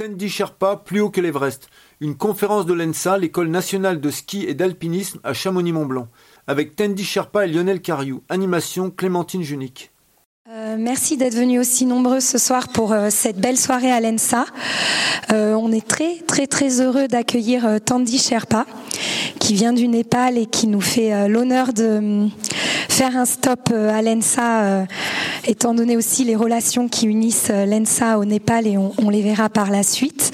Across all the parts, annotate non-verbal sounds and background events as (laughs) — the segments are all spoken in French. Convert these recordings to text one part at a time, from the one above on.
Tendi Sherpa, plus haut que l'Everest. Une conférence de l'ENSA, l'école nationale de ski et d'alpinisme à Chamonix-Mont-Blanc. Avec Tendi Sherpa et Lionel Cariou. Animation Clémentine Junique. Euh, merci d'être venus aussi nombreux ce soir pour euh, cette belle soirée à l'ENSA. Euh, on est très très très heureux d'accueillir Tandy Sherpa qui vient du Népal et qui nous fait l'honneur de faire un stop à l'ENSA étant donné aussi les relations qui unissent l'ENSA au Népal et on, on les verra par la suite.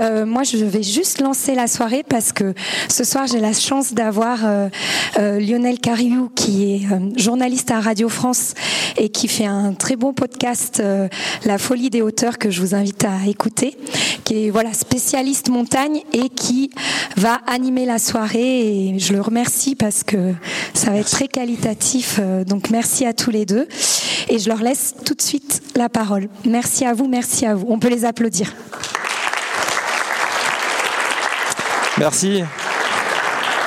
Euh, moi, je vais juste lancer la soirée parce que ce soir, j'ai la chance d'avoir euh, euh, Lionel Cariou, qui est journaliste à Radio France et qui fait un très bon podcast, La folie des hauteurs, que je vous invite à écouter, qui est voilà spécialiste montagne et qui va animer la soirée. Et je le remercie parce que ça va être très qualitatif. donc, merci à tous les deux. Et je leur laisse tout de suite la parole. Merci à vous, merci à vous. On peut les applaudir. Merci.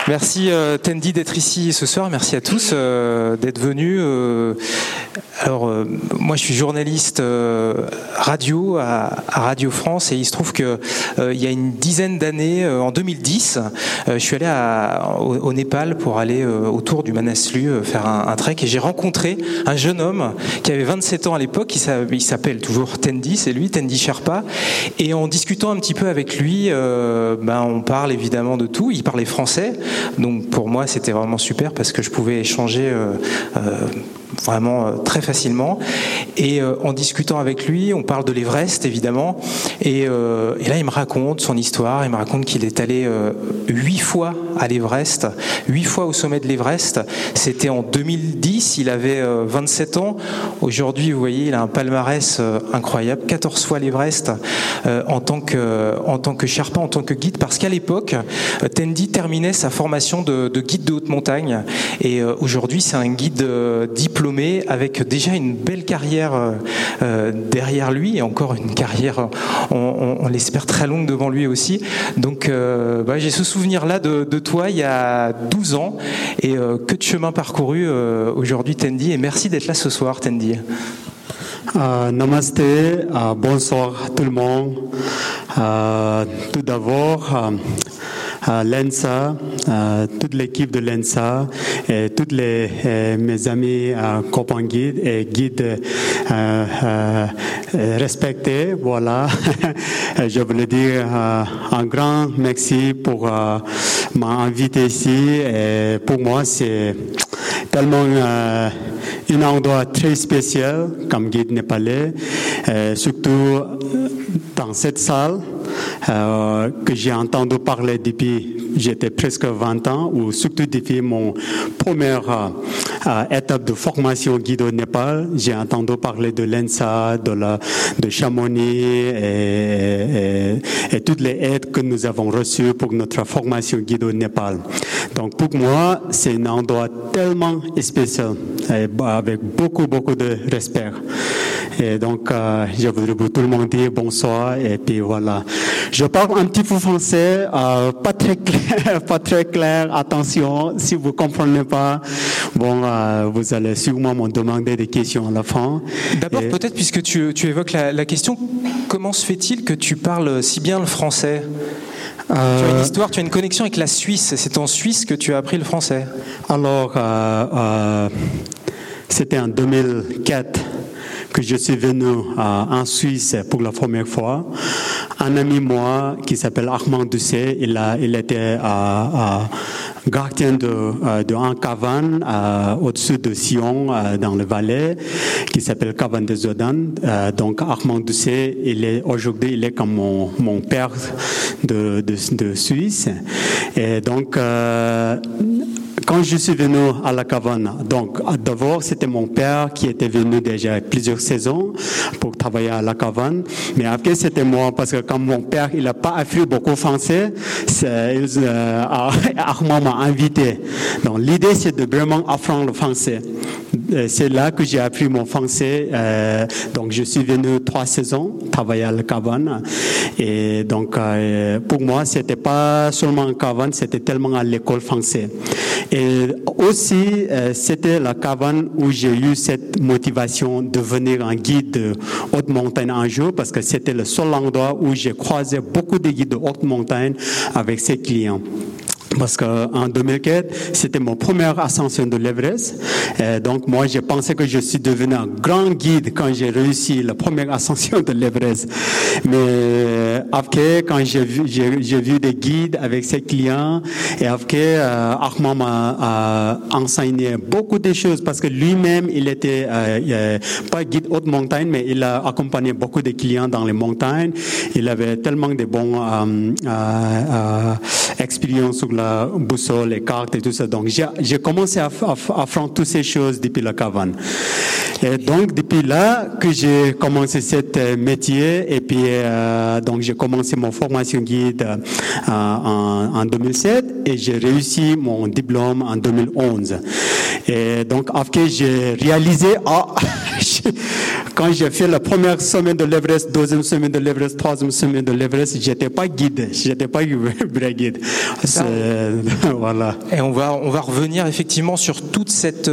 Merci euh, Tendi d'être ici ce soir. Merci à tous euh, d'être venus. Euh, alors, euh, moi, je suis journaliste radio à, Radio France et il se trouve que il y a une dizaine d'années, en 2010, je suis allé au, Népal pour aller autour du Manaslu faire un, trek et j'ai rencontré un jeune homme qui avait 27 ans à l'époque. Il s'appelle toujours Tendi, c'est lui, Tendi Sherpa. Et en discutant un petit peu avec lui, ben, on parle évidemment de tout. Il parlait français, donc pour moi, c'était vraiment super parce que je pouvais échanger vraiment euh, très facilement. Et euh, en discutant avec lui, on parle de l'Everest évidemment. Et, euh, et, là, il me raconte son histoire. Il me raconte qu'il est allé huit fois à l'Everest, huit fois au sommet de l'Everest. C'était en 2010. Il avait 27 ans. Aujourd'hui, vous voyez, il a un palmarès incroyable. 14 fois l'Everest en tant que en tant que Sherpa, en tant que guide, parce qu'à l'époque, Tendi terminait sa formation de guide de haute montagne. Et aujourd'hui, c'est un guide diplômé avec déjà une belle carrière euh, euh, derrière lui et encore une carrière, on, l'espère, très longue devant lui aussi. Donc euh, bah, j'ai ce souvenir-là de, toi il y a 12 ans et que de chemin parcouru aujourd'hui Tendi et merci d'être là ce soir Tendi. namaste, bonsoir tout le monde. tout d'abord, l'ENSA, toute l'équipe de l'ENSA et tous les mes amis copains guides et guides respectés. Voilà, (laughs) je voulais dire un grand merci pour m'inviter ici. Pour moi, c'est tellement un endroit très spécial comme guide népalais, surtout dans cette salle. Euh, que j'ai entendu parler depuis j'étais presque 20 ans, ou surtout depuis mon première euh, étape de formation guide au Népal, j'ai entendu parler de l'ENSA, de, la, de Chamonix et, et, toutes les aides que nous avons reçues pour notre formation guide au Népal. Donc pour moi, c'est un endroit tellement spécial, avec beaucoup, beaucoup de respect. Et donc, euh, je voudrais vous tout le monde dire bonsoir. Et puis voilà. Je parle un petit peu français, euh, pas très clair, (laughs) pas très clair. Attention, si vous comprenez pas, bon, euh, vous allez sûrement me demander des questions à la fin. D'abord, peut-être puisque tu, tu évoques la, la question, comment se fait-il que tu parles si bien le français? Tu as une histoire, tu as une connexion avec la Suisse. C'est en Suisse que tu as appris le français. Alors, c'était en 2004 que je suis venu en Suisse pour la première fois. Un ami moi qui s'appelle Armand Doucet, il a, il était à, gardien de, euh, de un caverne euh, au-dessus de Sion euh, dans le Valais qui s'appelle Caverne de Zodan. donc Armand Doucet, aujourd'hui il est comme mon, père de, Suisse. Et donc quand je suis venu à la cabane, donc d'abord c'était mon père qui était venu déjà plusieurs saisons pour travailler à la cabane, mais après c'était moi parce que comme mon père il n'a pas appris beaucoup français, euh, (laughs) Armand m'a invité. Donc l'idée c'est de vraiment apprendre le français. c'est là que j'ai appris mon français. Euh, donc, je suis venu trois saisons travailler à la cabane. Et donc, euh, pour moi, c'était pas seulement en cabane, c'était tellement à l'école française. Et aussi, euh, c'était la cabane où j'ai eu cette motivation de venir en guide de haute montagne un jour, parce que c'était le seul endroit où j'ai croisé beaucoup de guides de haute montagne avec ses clients. Parce qu'en 2004, c'était mon première ascension de l'Everest. Donc moi, j'ai pensé que je suis devenu un grand guide quand j'ai réussi la première ascension de l'Everest. Mais après, quand j'ai vu, des guides avec ses clients, et après, euh, Ahmad m'a enseigné beaucoup de choses parce que lui-même, il était euh, pas guide haute montagne, mais il a accompagné beaucoup de clients dans les montagnes. Il avait tellement de bons euh, euh expériences sur la boussole, les cartes et tout ça. Donc, j'ai commencé à, à, faire toutes ces choses depuis la cabane. Et donc, depuis là que j'ai commencé cet euh, métier, et puis, euh, donc, j'ai commencé mon formation guide euh, en, en, 2007 et j'ai réussi mon diplôme en 2011. Et donc, après, j'ai réalisé, ah, (laughs) quand j'ai fait la première semaine de l'Everest, deuxième semaine de l'Everest, troisième semaine de l'Everest, j'étais pas guide, j'étais pas (laughs) vrai guide. (laughs) voilà. Et on va, on va revenir effectivement sur toute cette,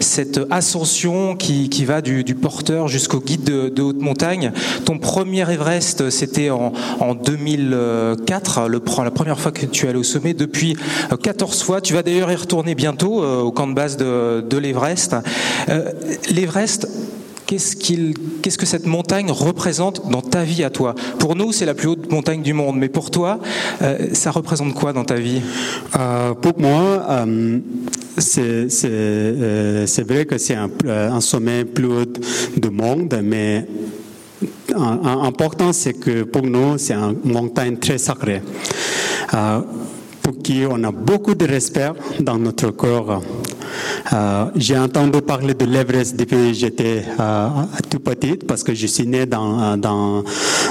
cette ascension qui, qui va du, porteur jusqu'au guide de, haute montagne. Ton premier Everest, c'était en, en 2004, le, la première fois que tu es allé au sommet. Depuis 14 fois, tu vas d'ailleurs y retourner bientôt euh, au camp de base de, de l'Everest. Euh, L'Everest, qu'est-ce, que cette montagne représente dans ta vie à toi? Pour nous, c'est la plus haute montagne du monde, mais pour toi, euh, ça représente quoi dans ta vie? Euh, Pour moi, euh, c'est, vrai que c'est un, sommet plus haut du monde, mais important, c'est que pour nous, c'est une montagne très sacrée. Pour qui on a beaucoup de respect dans notre corps. Euh, j'ai entendu parler de l'Everest depuis que j'étais euh, tout petite parce que je suis né dans, dans,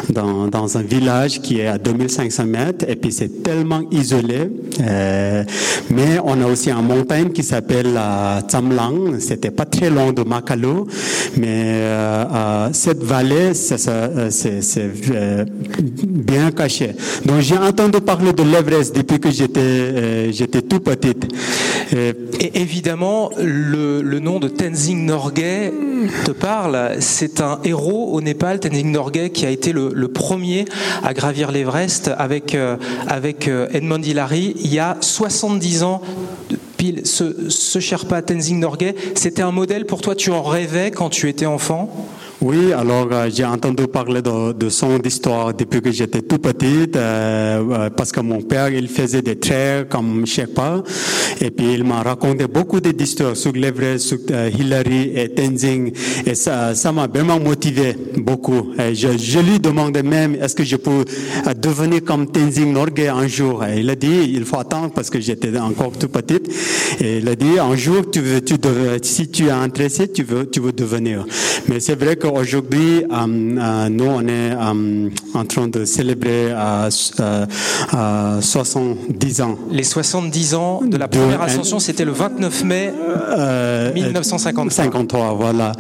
dans, un village qui est à 2500 mètres et puis c'est tellement isolé. Euh, mais on a aussi une montagne qui s'appelle euh, Tsamlang. C'était pas très loin de Makalo, mais cette vallée, c'est bien caché. Donc j'ai entendu parler de l'Everest depuis que j'étais j'étais tout petite. Et, et évidemment, le, nom de Tenzing Norgay te parle. C'est un héros au Népal, Tenzing Norgay, qui a été le, premier à gravir l'Everest avec, euh, avec euh, Edmond Hillary il y a 70 ans. Pile, ce, ce Sherpa Tenzing Norgay, c'était un modèle pour toi, tu en rêvais quand tu étais enfant? Oui, alors euh, j'ai entendu parler de, son histoire depuis que j'étais tout petite, euh, parce que mon père il faisait des traits comme Sherpa, et puis il m'a raconté beaucoup d'histoires sur l'Everest, sur euh, Hillary et Tenzing, et ça, ça m'a vraiment motivé beaucoup. Et je, je lui demandais même est-ce que je peux devenir comme Tenzing Norgay un jour? Et il a dit il faut attendre parce que j'étais encore tout petite. Et il a dit un jour tu veux, tu devais, si tu es intéressé, tu veux, tu veux devenir. Mais c'est vrai que Aujourd'hui, euh, euh, nous, on est euh, en train de célébrer 70 ans. Les 70 ans de la première ascension, c'était le 29 mai 1953. 53, voilà.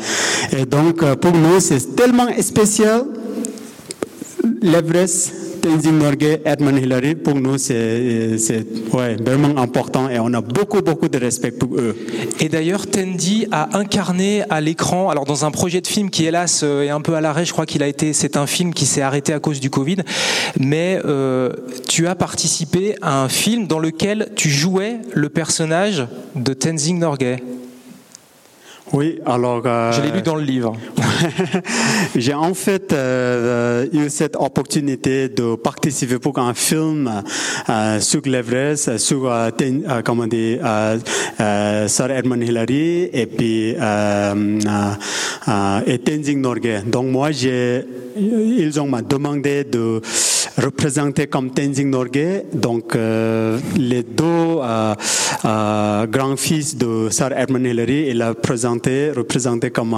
Et donc, pour nous, c'est tellement spécial. L'Everest, Tenzing Norgay, Edmund Hillary, pour nous, c'est ouais, vraiment important et on a beaucoup, beaucoup de respect pour eux. Et d'ailleurs, Tendi a incarné à l'écran, alors dans un projet de film qui, hélas, euh, est un peu à l'arrêt, je crois qu'il a été, c'est un film qui s'est arrêté à cause du Covid, mais euh, tu as participé à un film dans lequel tu jouais le personnage de Tenzing Norgay. Oui, alors. Euh, je l'ai lu dans le livre. (laughs) J'ai en fait euh, eu cette opportunité de participer pour un film euh, sur l'Everest, sur ten, comment dire, Sir Edmund Hillary et puis et Tenzing Norgay. Donc moi j'ai ils ont demandé de représenter comme Tenzing Norgay, donc les deux grands-fils de Sir Edmund Hillary, il a présenté, représenté comme,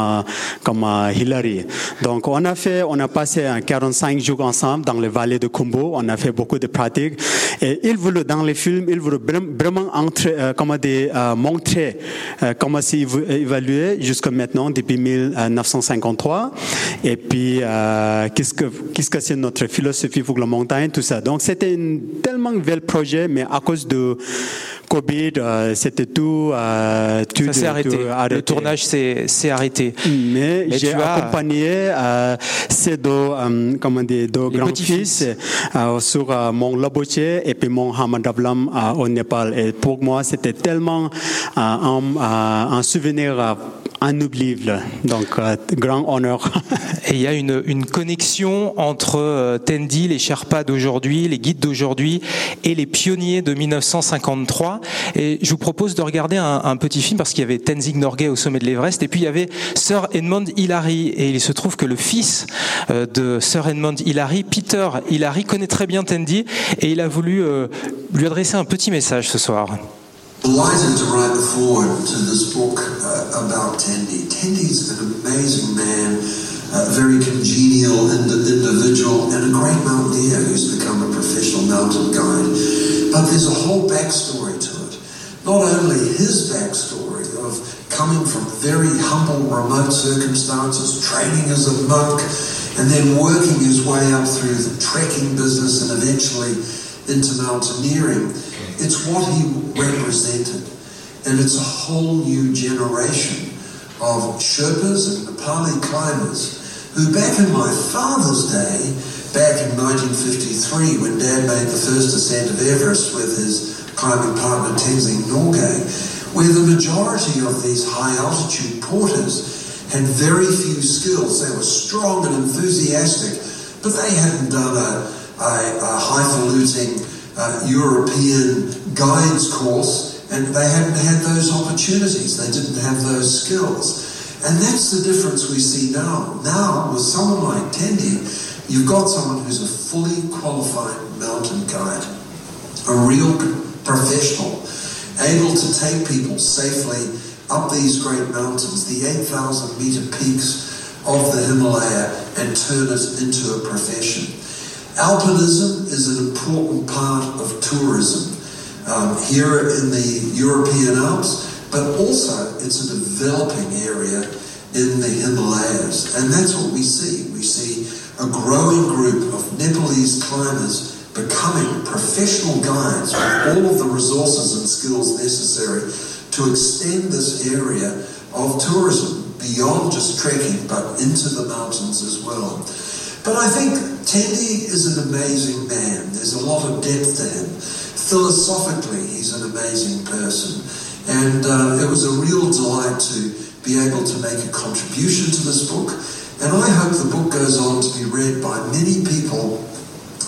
comme Hillary. Donc on a fait, on a passé 45 jours ensemble dans les vallées de Kumbo, on a fait beaucoup de pratiques. Et il voulait dans les films, il voulait vraiment entrer, comment montrer comment c'est évalué jusqu'à maintenant depuis 1953 et puis qu'est-ce que qu'est-ce que c'est notre philosophie pour la montagne, tout ça. Donc c'était un tellement bel projet, mais à cause de Covid, euh, c'était tout, euh, tout, ça s'est arrêté. arrêté. Le tournage s'est arrêté. Mais, Mais j'ai accompagné euh, ces deux, euh, comment dire, deux grands-fils euh, sur euh, mon Lobotier et puis mon Hamadablam au Népal. Et pour moi, c'était tellement un, un, souvenir inoubliable. Donc, grand honneur. (laughs) et il y a une, connexion entre Tendi, les Sherpas d'aujourd'hui, les guides d'aujourd'hui et les pionniers de 1953. Et je vous propose de regarder un, petit film parce qu'il y avait Tenzing Norgay au sommet de l'Everest et puis il y avait Sir Edmund Hillary. Et il se trouve que le fils euh, de Sir Edmund Hillary, Peter Hillary, connaît très bien Tendi et il a voulu euh, lui adresser un petit message ce soir. Delighted to write the forward to this book uh, about Tendi. Tendi's an amazing man, a very congenial individual, and a great mountaineer who's become a professional mountain guide. But there's a whole backstory to it. not only his backstory of coming from very humble, remote circumstances, training as a monk, and then working his way up through the trekking business and eventually into mountaineering. It's what he represented. And it's a whole new generation of Sherpas and Nepali climbers who back in my father's day, back in 1953 when Dad made the first ascent of Everest with his climbing partner Tenzing Norgay, where the majority of these high altitude porters had very few skills. They were strong and enthusiastic, but they hadn't done a, a, a highfalutin uh, European guides course, and they hadn't had those opportunities. They didn't have those skills. And that's the difference we see now. Now, with someone like Tendi, you've got someone who's a fully qualified mountain guide, a real professional, able to take people safely up these great mountains, the 8,000 meter peaks of the Himalaya, and turn it into a profession. Alpinism is an important part of tourism um, here in the European Alps, but also it's a developing area in the Himalayas. And that's what we see. We see a growing group of Nepalese climbers becoming professional guides with all of the resources and skills necessary to extend this area of tourism beyond just trekking but into the mountains as well. But I think Tendi is an amazing man. There's a lot of depth to him. Philosophically, he's an amazing person. And uh, it was a real delight to be able to make a contribution to this book. And I hope the book goes on to be read by many people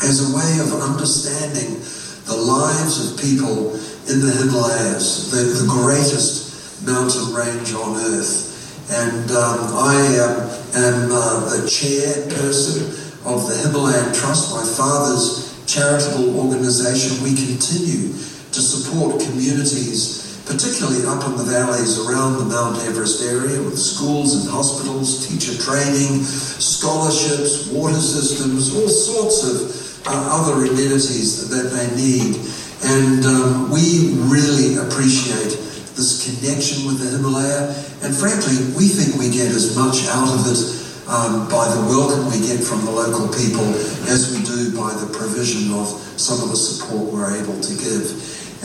as a way of understanding the lives of people in the Himalayas, the, the greatest mountain range on earth. And um, I um, am uh, the chairperson of the Himalayan Trust, my father's charitable organization. We continue to support communities particularly up in the valleys around the Mount Everest area with schools and hospitals, teacher training, scholarships, water systems, all sorts of uh, other amenities that they need. And um, we really appreciate this connection with the Himalaya. And frankly, we think we get as much out of it um, by the welcome we get from the local people as we do by the provision of some of the support we're able to give.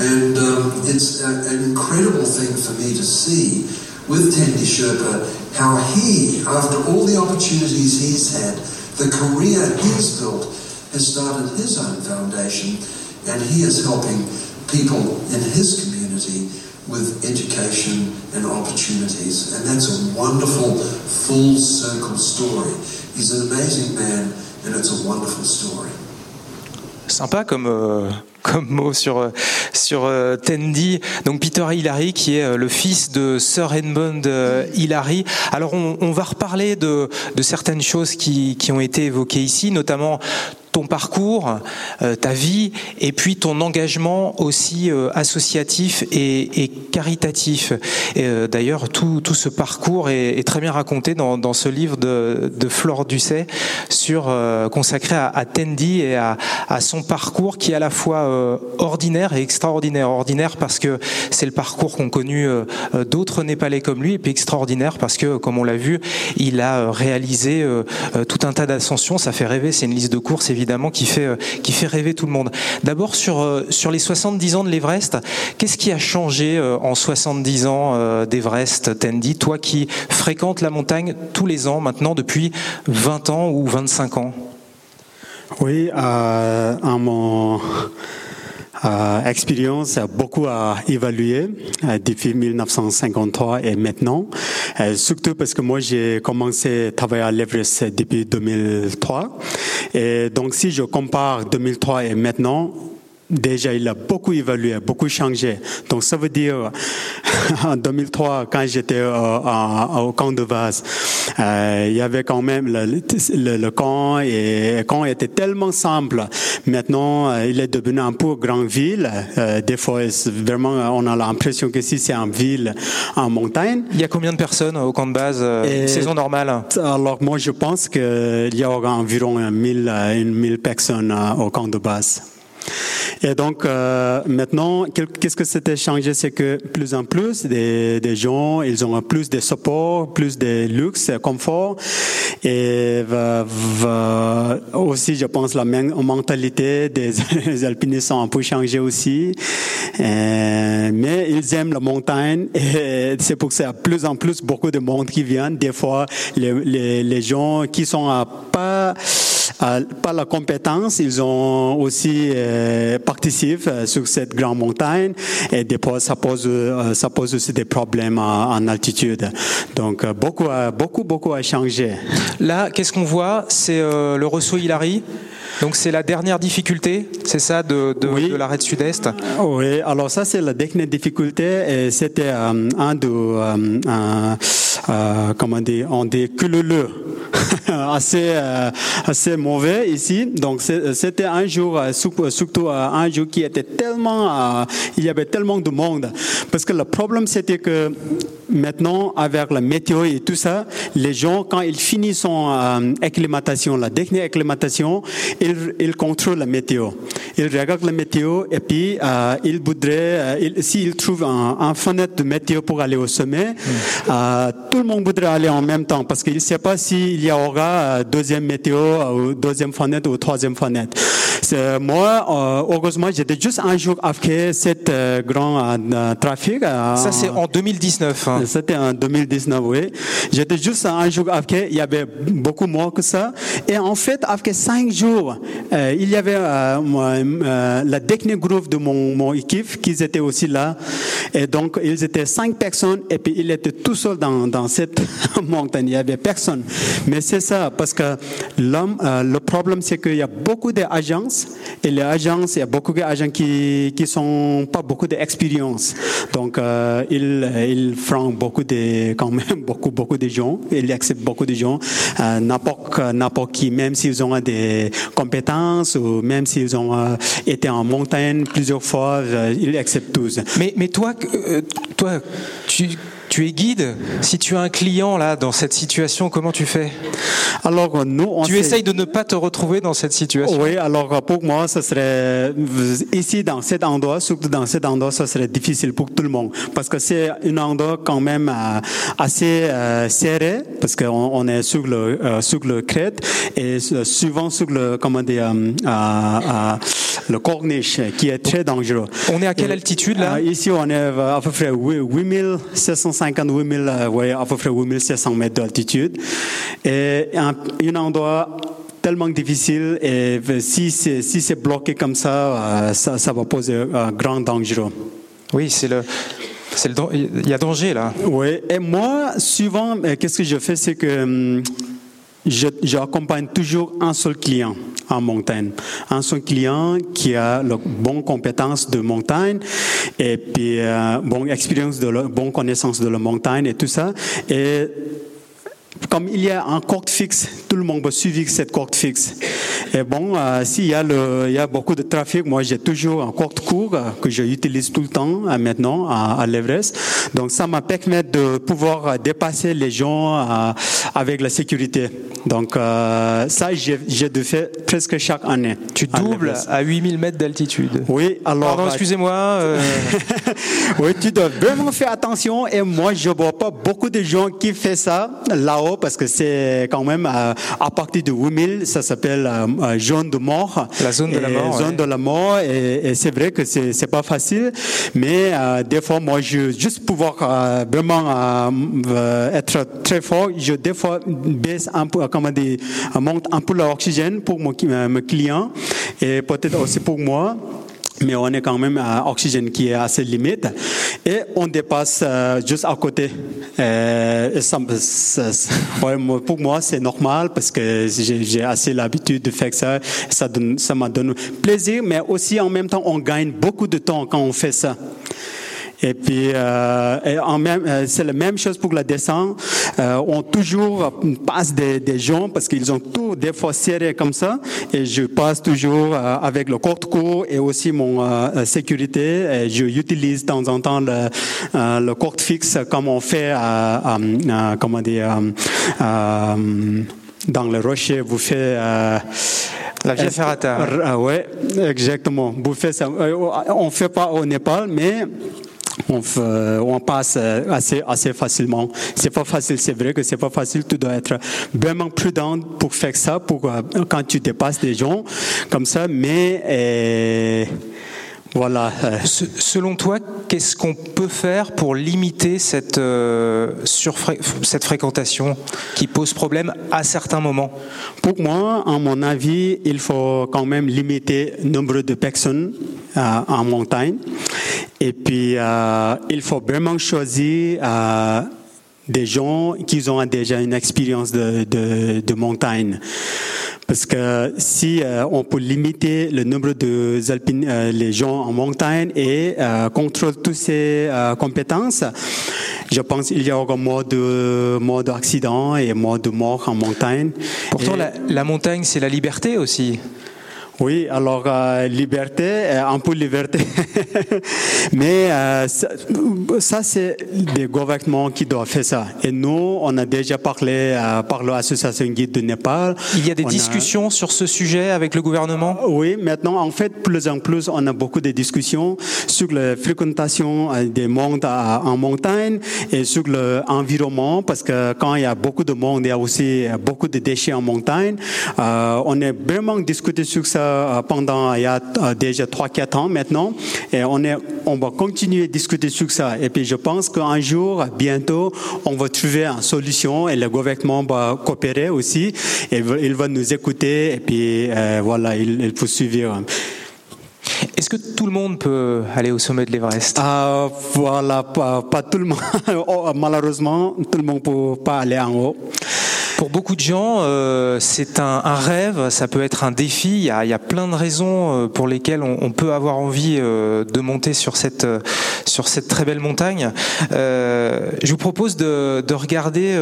And um, it's a, an incredible thing for me to see with Tendi Sherpa how he, after all the opportunities he's had, the career he's built, has started his own foundation and he is helping people in his community with education and opportunities. And that's a wonderful full circle story. He's an amazing man and it's a wonderful story. Sympa comme, euh, comme mot sur, sur euh, Tendi. Donc Peter Hillary, qui est euh, le fils de Sir Edmund euh, Hillary. Alors on, on va reparler de, de certaines choses qui, qui ont été évoquées ici, notamment ton parcours, euh, ta vie, et puis ton engagement aussi euh, associatif et, et caritatif. Euh, D'ailleurs, tout, tout ce parcours est, très bien raconté dans, ce livre de, Flore Dusset sur consacré à, à Tendi et à, son parcours qui est à la fois ordinaire et extraordinaire. Ordinaire parce que c'est le parcours qu'ont connu d'autres Népalais comme lui, et puis extraordinaire parce que, comme on l'a vu, il a réalisé tout un tas d'ascensions. Ça fait rêver. C'est une liste de courses évidemment qui fait euh, qui fait rêver tout le monde. D'abord sur euh, sur les 70 ans de l'Everest, qu'est-ce qui a changé euh, en 70 ans d'Everest, Tendi, toi qui fréquentes la montagne tous les ans maintenant depuis 20 ans ou 25 ans? Oui, à mon euh, expérience, beaucoup à évaluer euh, depuis 1953 et maintenant. Euh, surtout parce que moi, j'ai commencé à travailler à l'Everest depuis 2003. Et donc, si je compare 2003 et maintenant, Déjà, il a beaucoup évolué, beaucoup changé. Donc, ça veut dire, (laughs) en 2003, quand j'étais euh, au camp de Vase, euh, il y avait quand même le, le- le camp et le camp était tellement simple. Maintenant, euh, il est devenu un peu grande ville. Euh, des fois, vraiment, on a l'impression que si c'est une ville en montagne, Il y a combien de personnes au camp de base euh, saison normale? alors moi, je pense qu'il y aura environ 1000, euh, une mille personnes au camp de base. Et donc euh, maintenant, qu'est-ce que c'était changé, c'est que plus en plus des, des gens, ils ont plus de support, plus de luxe, confort, et va- va- aussi, je pense, la men- mentalité des, (laughs) des alpinistes ont un peu changé aussi. Euh, mais ils aiment la montagne (laughs) et c'est pour ça plus en plus beaucoup de monde qui viennent. Des fois, les, les, les gens qui sont à pas à- pas la compétence, ils ont aussi euh, participé euh, sur cette grande montagne et des fois ça pose euh, ça pose aussi des problèmes en, altitude. Donc euh, beaucoup beaucoup beaucoup a changé. Là, qu'est-ce qu'on voit? C'est euh, le ressaut Hillary. Donc c'est la dernière difficulté, c'est ça, de, de, Oui. de l'arrêt sud-est? Oui, alors ça c'est la dernière difficulté et c'était euh, un de euh, euh, comment dire, on dit cululeux. (laughs) assez euh, assez mauvais ici. Donc c'est- c'était un jour euh, sou- surtout euh, un jour qui était tellement euh, il y avait tellement de monde. Parce que le problème c'était que maintenant avec la météo et tout ça les gens quand ils finissent son euh, acclimatation la dernière acclimatation ils, ils contrôlent la météo. Ils regardent la météo et puis euh, ils voudraient euh, ils- s'ils trouvent un, un fenêtre de météo pour aller au sommet euh, tout le monde voudrait aller en même temps. Parce qu'il ne sait pas s'il y aura euh, deuxième météo euh, ou deuxième fenêtre ou troisième fenêtre. Moi, euh, heureusement, j'étais juste un jour après cette euh, grand euh, trafic. Ça, c'est en 2019. hein. c'était en 2019, oui. J'étais juste un jour après, il y avait beaucoup moins que ça. Et en fait, après cinq jours, il y avait la dernière groupe de mon, mon équipe qui étaient aussi là. Et donc, ils étaient cinq personnes et puis il était tout seul dans, dans cette (laughs) montagne. Il y avait personne. Mais c'est ça, parce que l'homme, euh, le problème, c'est qu'il y a beaucoup d'agences et les agences, il y a beaucoup d'agents qui, qui sont pas beaucoup d'expérience. Donc, euh, ils, ils font beaucoup de, (laughs) quand même, beaucoup, beaucoup de gens. Ils acceptent beaucoup de gens. Euh, n'importe, n'importe qui, même s'ils ont des compétences ou même s'ils ont euh, été en montagne plusieurs fois, euh, ils acceptent tous. Mais, mais toi, toi tu, tu es guide. Si tu as un client là dans cette situation, comment tu fais? Alors, nous, on Tu essayes de ne pas te retrouver dans cette situation? Oui, alors pour moi, ce serait ici dans cet endroit, surtout dans cet endroit, ce serait difficile pour tout le monde parce que c'est un endroit quand même euh, assez euh, serré parce qu'on on est sur le euh, sur le crête et souvent sur le comment dire le corniche qui est très dangereux. On est à quelle altitude là? Ici, on est à peu près 8750, 8000, euh, ouais, à peu près 8700 mètres d'altitude. Et un, un endroit tellement difficile et si c'est si c'est bloqué comme ça, euh, ça, ça va poser un grand danger. Oui, c'est le. c'est le Il y a danger là. Oui, et moi, souvent, euh, qu'est-ce que je fais, c'est que hum, j'accompagne toujours un seul client. en montagne. Un son client qui a la bonne compétence de montagne et puis euh, bonne expérience de la, bonne connaissance de la montagne et tout ça. Et comme il y a un corde fixe, tout le monde va suivre cette corde fixe. Et bon, euh, s'il y, a le, il y a beaucoup de trafic, moi j'ai toujours un corde court euh, que j'utilise tout le temps euh, maintenant à, à l'Everest. Donc ça m'a permis de pouvoir dépasser les gens avec la sécurité. Donc ça, j'ai de faire presque chaque année. Tu à doubles l'Everest. à 8000 mètres d'altitude. Oui, alors. Pardon, excusez-moi. (laughs) oui, tu dois vraiment faire attention. Et moi, je vois pas beaucoup de gens qui font ça là-haut parce que c'est quand même euh, à partir de 8000, ça s'appelle euh, euh, zone de mort. La zone de la mort, Zone ouais. de la mort. Et, et c'est vrai que c'est c'est pas facile, mais euh, des fois, moi, je juste pouvoir euh, vraiment être très fort, je des fois baisse un peu, comment dire, monte un peu l'oxygène pour mon, mes clients et peut-être aussi pour moi mais on est quand même à oxygène qui est assez limite et on dépasse euh, juste à côté. Euh, et pour moi, c'est normal parce que j'ai assez l'habitude de faire ça. Ça m'a donné plaisir, mais aussi en même temps, on gagne beaucoup de temps quand on fait ça. Et puis, euh, et en même, euh, c'est la même chose pour la descente. Euh, on toujours passe des, des gens parce qu'ils ont tout des fois serré comme ça. Et je passe toujours euh, avec le corde court et aussi mon euh, sécurité. Et je utilise de temps en temps le, euh, le corde fixe comme on fait à, à- à- comment dire, euh, euh, dans le rocher. Vous faites euh, La Via Ferrata. ah ouais, exactement. Vous faites ça. Euh, On fait pas au Népal, mais on, fait- on passe euh, assez, assez facilement. C'est pas facile, c'est vrai que c'est pas facile. Tu dois être vraiment prudent pour faire ça, pour euh, quand tu dépasses des gens comme ça. Mais euh, voilà. Se- Selon toi, qu'est-ce qu'on peut faire pour limiter cette, euh, surfré- cette fréquentation qui pose problème à certains moments? Pour moi, à mon avis, il faut quand même limiter le nombre de personnes euh, en montagne. Et puis, euh, il faut vraiment choisir euh, des gens qui ont déjà une expérience de, de, de montagne. Parce que si euh, on peut limiter le nombre de euh, les gens en montagne et euh, contrôler toutes ces euh, compétences, je pense qu'il y aura moins de moins d'accidents et moins de morts en montagne. Pourtant, Et- la, la montagne, c'est la liberté aussi. Oui, alors euh, liberté, euh, un peu liberté, (laughs) mais euh, ça, ça, c'est des gouvernements qui doivent faire ça. Et nous, on a déjà parlé euh, par l'association guide de Népal. Il y a des On discussions sur ce sujet avec le gouvernement? Oui, maintenant, en fait, plus en plus, on a beaucoup de discussions sur la fréquentation euh, des mondes en montagne et sur l'environnement, parce que quand il y a beaucoup de monde, il y a aussi euh, beaucoup de déchets en montagne. Euh, on a vraiment discuté sur ça euh, pendant il y a euh, déjà 3-4 ans maintenant, et on, est, on va continuer à discuter sur ça. Et puis, je pense qu'un jour, bientôt, on va trouver une solution et le gouvernement va coopérer aussi, et il va nous écouter, et puis euh, voilà, il, il faut suivre. Est-ce que tout le monde peut aller au sommet de l'Everest? Ah, voilà, pas, pas tout le monde. (laughs) Oh, Malheureusement, tout le monde ne peut pas aller en haut. Pour beaucoup de gens, euh, c'est un, rêve, ça peut être un défi. Il y a, plein de raisons euh, pour lesquelles on, peut avoir envie euh, de monter sur cette sur cette très belle montagne. Je vous propose de, de regarder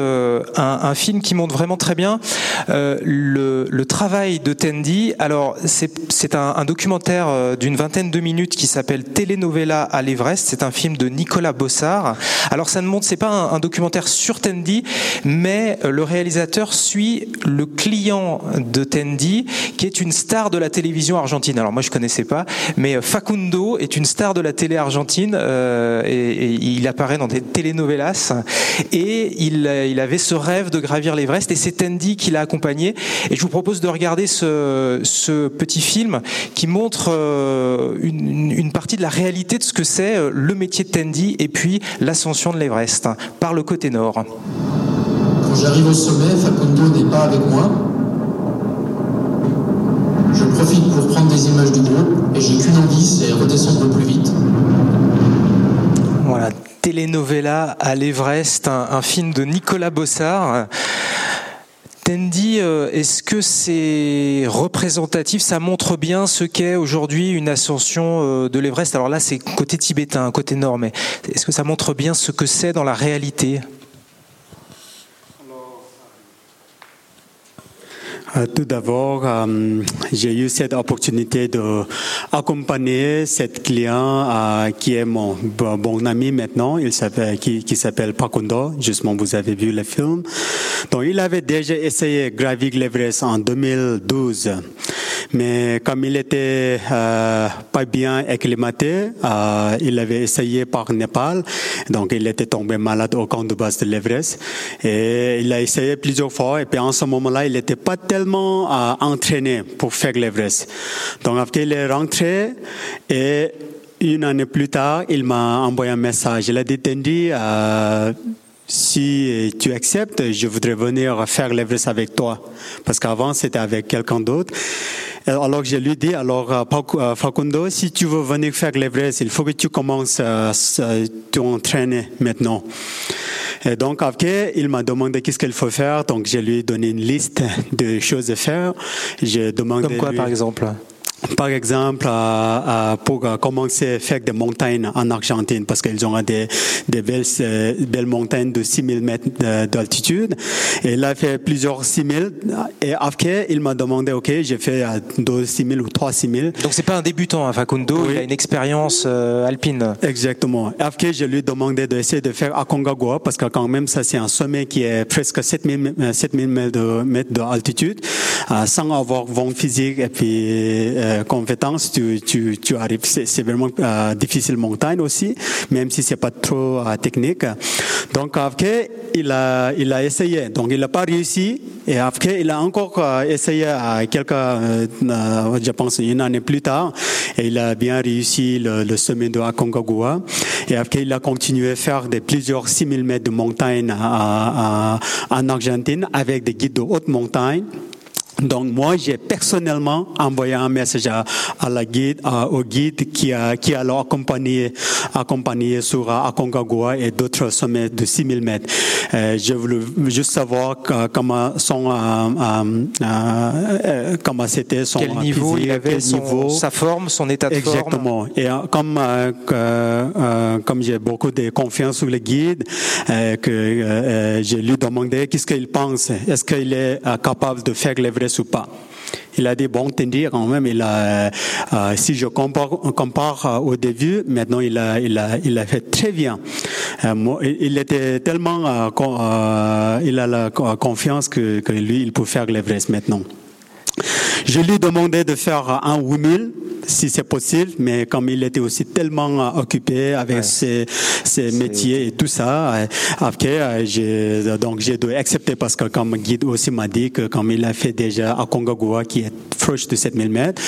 un, film qui montre vraiment très bien le, travail de Tandy. Alors c'est un, un documentaire d'une vingtaine de minutes qui s'appelle Telenovela à l'Everest. C'est un film de Nicolas Bossard. Alors ça ne montre, c'est pas un, un documentaire sur Tandy, mais le réalisateur suit le client de Tandy, qui est une star de la télévision argentine. Alors moi je connaissais pas, mais euh, Facundo est une star de la télé argentine euh, et, il apparaît dans des telenovelas et il, euh, il avait ce rêve de gravir l'Everest et c'est Tandy qui l'a accompagné. Et je vous propose de regarder ce, petit film qui montre une, une partie de la réalité de ce que c'est le métier de Tandy et puis l'ascension de l'Everest par le côté nord. J'arrive au sommet, Facundo n'est pas avec moi. Je profite pour prendre des images du groupe et j'ai qu'une envie, c'est redescendre plus vite. Voilà, telenovela à l'Everest, un, un film de Nicolas Bossard. Tendi, euh, est-ce que c'est représentatif? Ça montre bien ce qu'est aujourd'hui une ascension euh, de l'Everest? Alors là, c'est côté tibétain, côté nord, mais est-ce que ça montre bien ce que c'est dans la réalité? Tout d'abord, euh, j'ai eu cette opportunité de accompagner cette client euh, qui est mon bon ami maintenant, qui s'appelle Pakundo. Justement, vous avez vu le film. Donc, il avait déjà essayé gravir l'Everest en 2012, mais comme il était euh, pas bien acclimaté, euh, il avait essayé par Népal, donc il était tombé malade au camp de base de l'Everest et il a essayé plusieurs fois et puis en ce moment-là, il n'était pas tellement euh, entraîné pour faire l'Everest. Donc après il est rentré et une année plus tard, il m'a envoyé un message. Il a dit, Tendi, euh, si tu acceptes, je voudrais venir faire l'Everest avec toi. Parce qu'avant, c'était avec quelqu'un d'autre. Alors je lui dis, alors euh, euh, Facundo, si tu veux venir faire l'Everest, il faut que tu commences à t'entraîner maintenant. Et donc après, il m'a demandé qu'est-ce qu'il faut faire. Donc je lui ai donné une liste de choses à faire. J'ai demandé Comme quoi, lui- par exemple? Par exemple, euh, euh, pour euh, commencer à faire des montagnes en Argentine, parce qu'ils ont des, des belles, euh, belles montagnes de 6000 mètres de- d'altitude. Et il a fait plusieurs 6000. Et après, il m'a demandé, OK, j'ai fait euh, deux 6000 ou trois 6000. Donc c'est pas un débutant, hein, Facundo, Oui. il a une expérience euh, alpine. Exactement. Après, je lui ai demandé d'essayer de faire Aconcagua parce que quand même, ça, c'est un sommet qui est presque 7000, euh, 7000 mètres de- mètres d'altitude. Euh, sans avoir vent physique et puis euh, compétences, tu, arrives. C'est vraiment euh, difficile montagne aussi, même si c'est pas trop euh, technique. Donc après, il a, il a essayé. Donc il n'a pas réussi. Et après, il a encore euh, essayé quelques, euh, euh, je pense, une année plus tard. Et il a bien réussi le, sommet de Aconcagua. Et après, il a continué à faire des plusieurs 6000 mètres de montagne en Argentine avec des guides de haute montagne. Donc moi, j'ai personnellement envoyé un message à, à la guide, à- au guide qui a qui a alors accompagné accompagné sur Aconcagua et d'autres sommets de 6000 mètres. Euh, je voulais juste savoir que- comment son euh, euh, euh, comment c'était son Quel niveau physique, il avait, quel son- niveau. sa forme, son état de forme Exactement. Et euh, comme euh, euh, comme j'ai beaucoup de confiance sur le guide, euh, que je lui demandé qu'est-ce qu'il pense, est-ce qu'il est capable de faire ou pas. Il a dit bon, tendir quand même. Il a, euh, si je compare, euh, au début, maintenant il a, il a, il a fait très bien. Euh, il était tellement, il a la co- confiance que, que lui, il peut faire l'Everest maintenant. Je lui demandais de faire un 8000 si c'est possible, mais comme il était aussi tellement euh, occupé avec Ouais. ses, ses métiers et tout ça, euh, après euh, j'ai donc j'ai dû accepter parce que comme guide aussi m'a dit que comme il a fait déjà à Concagua qui est proche de 7000 mètres,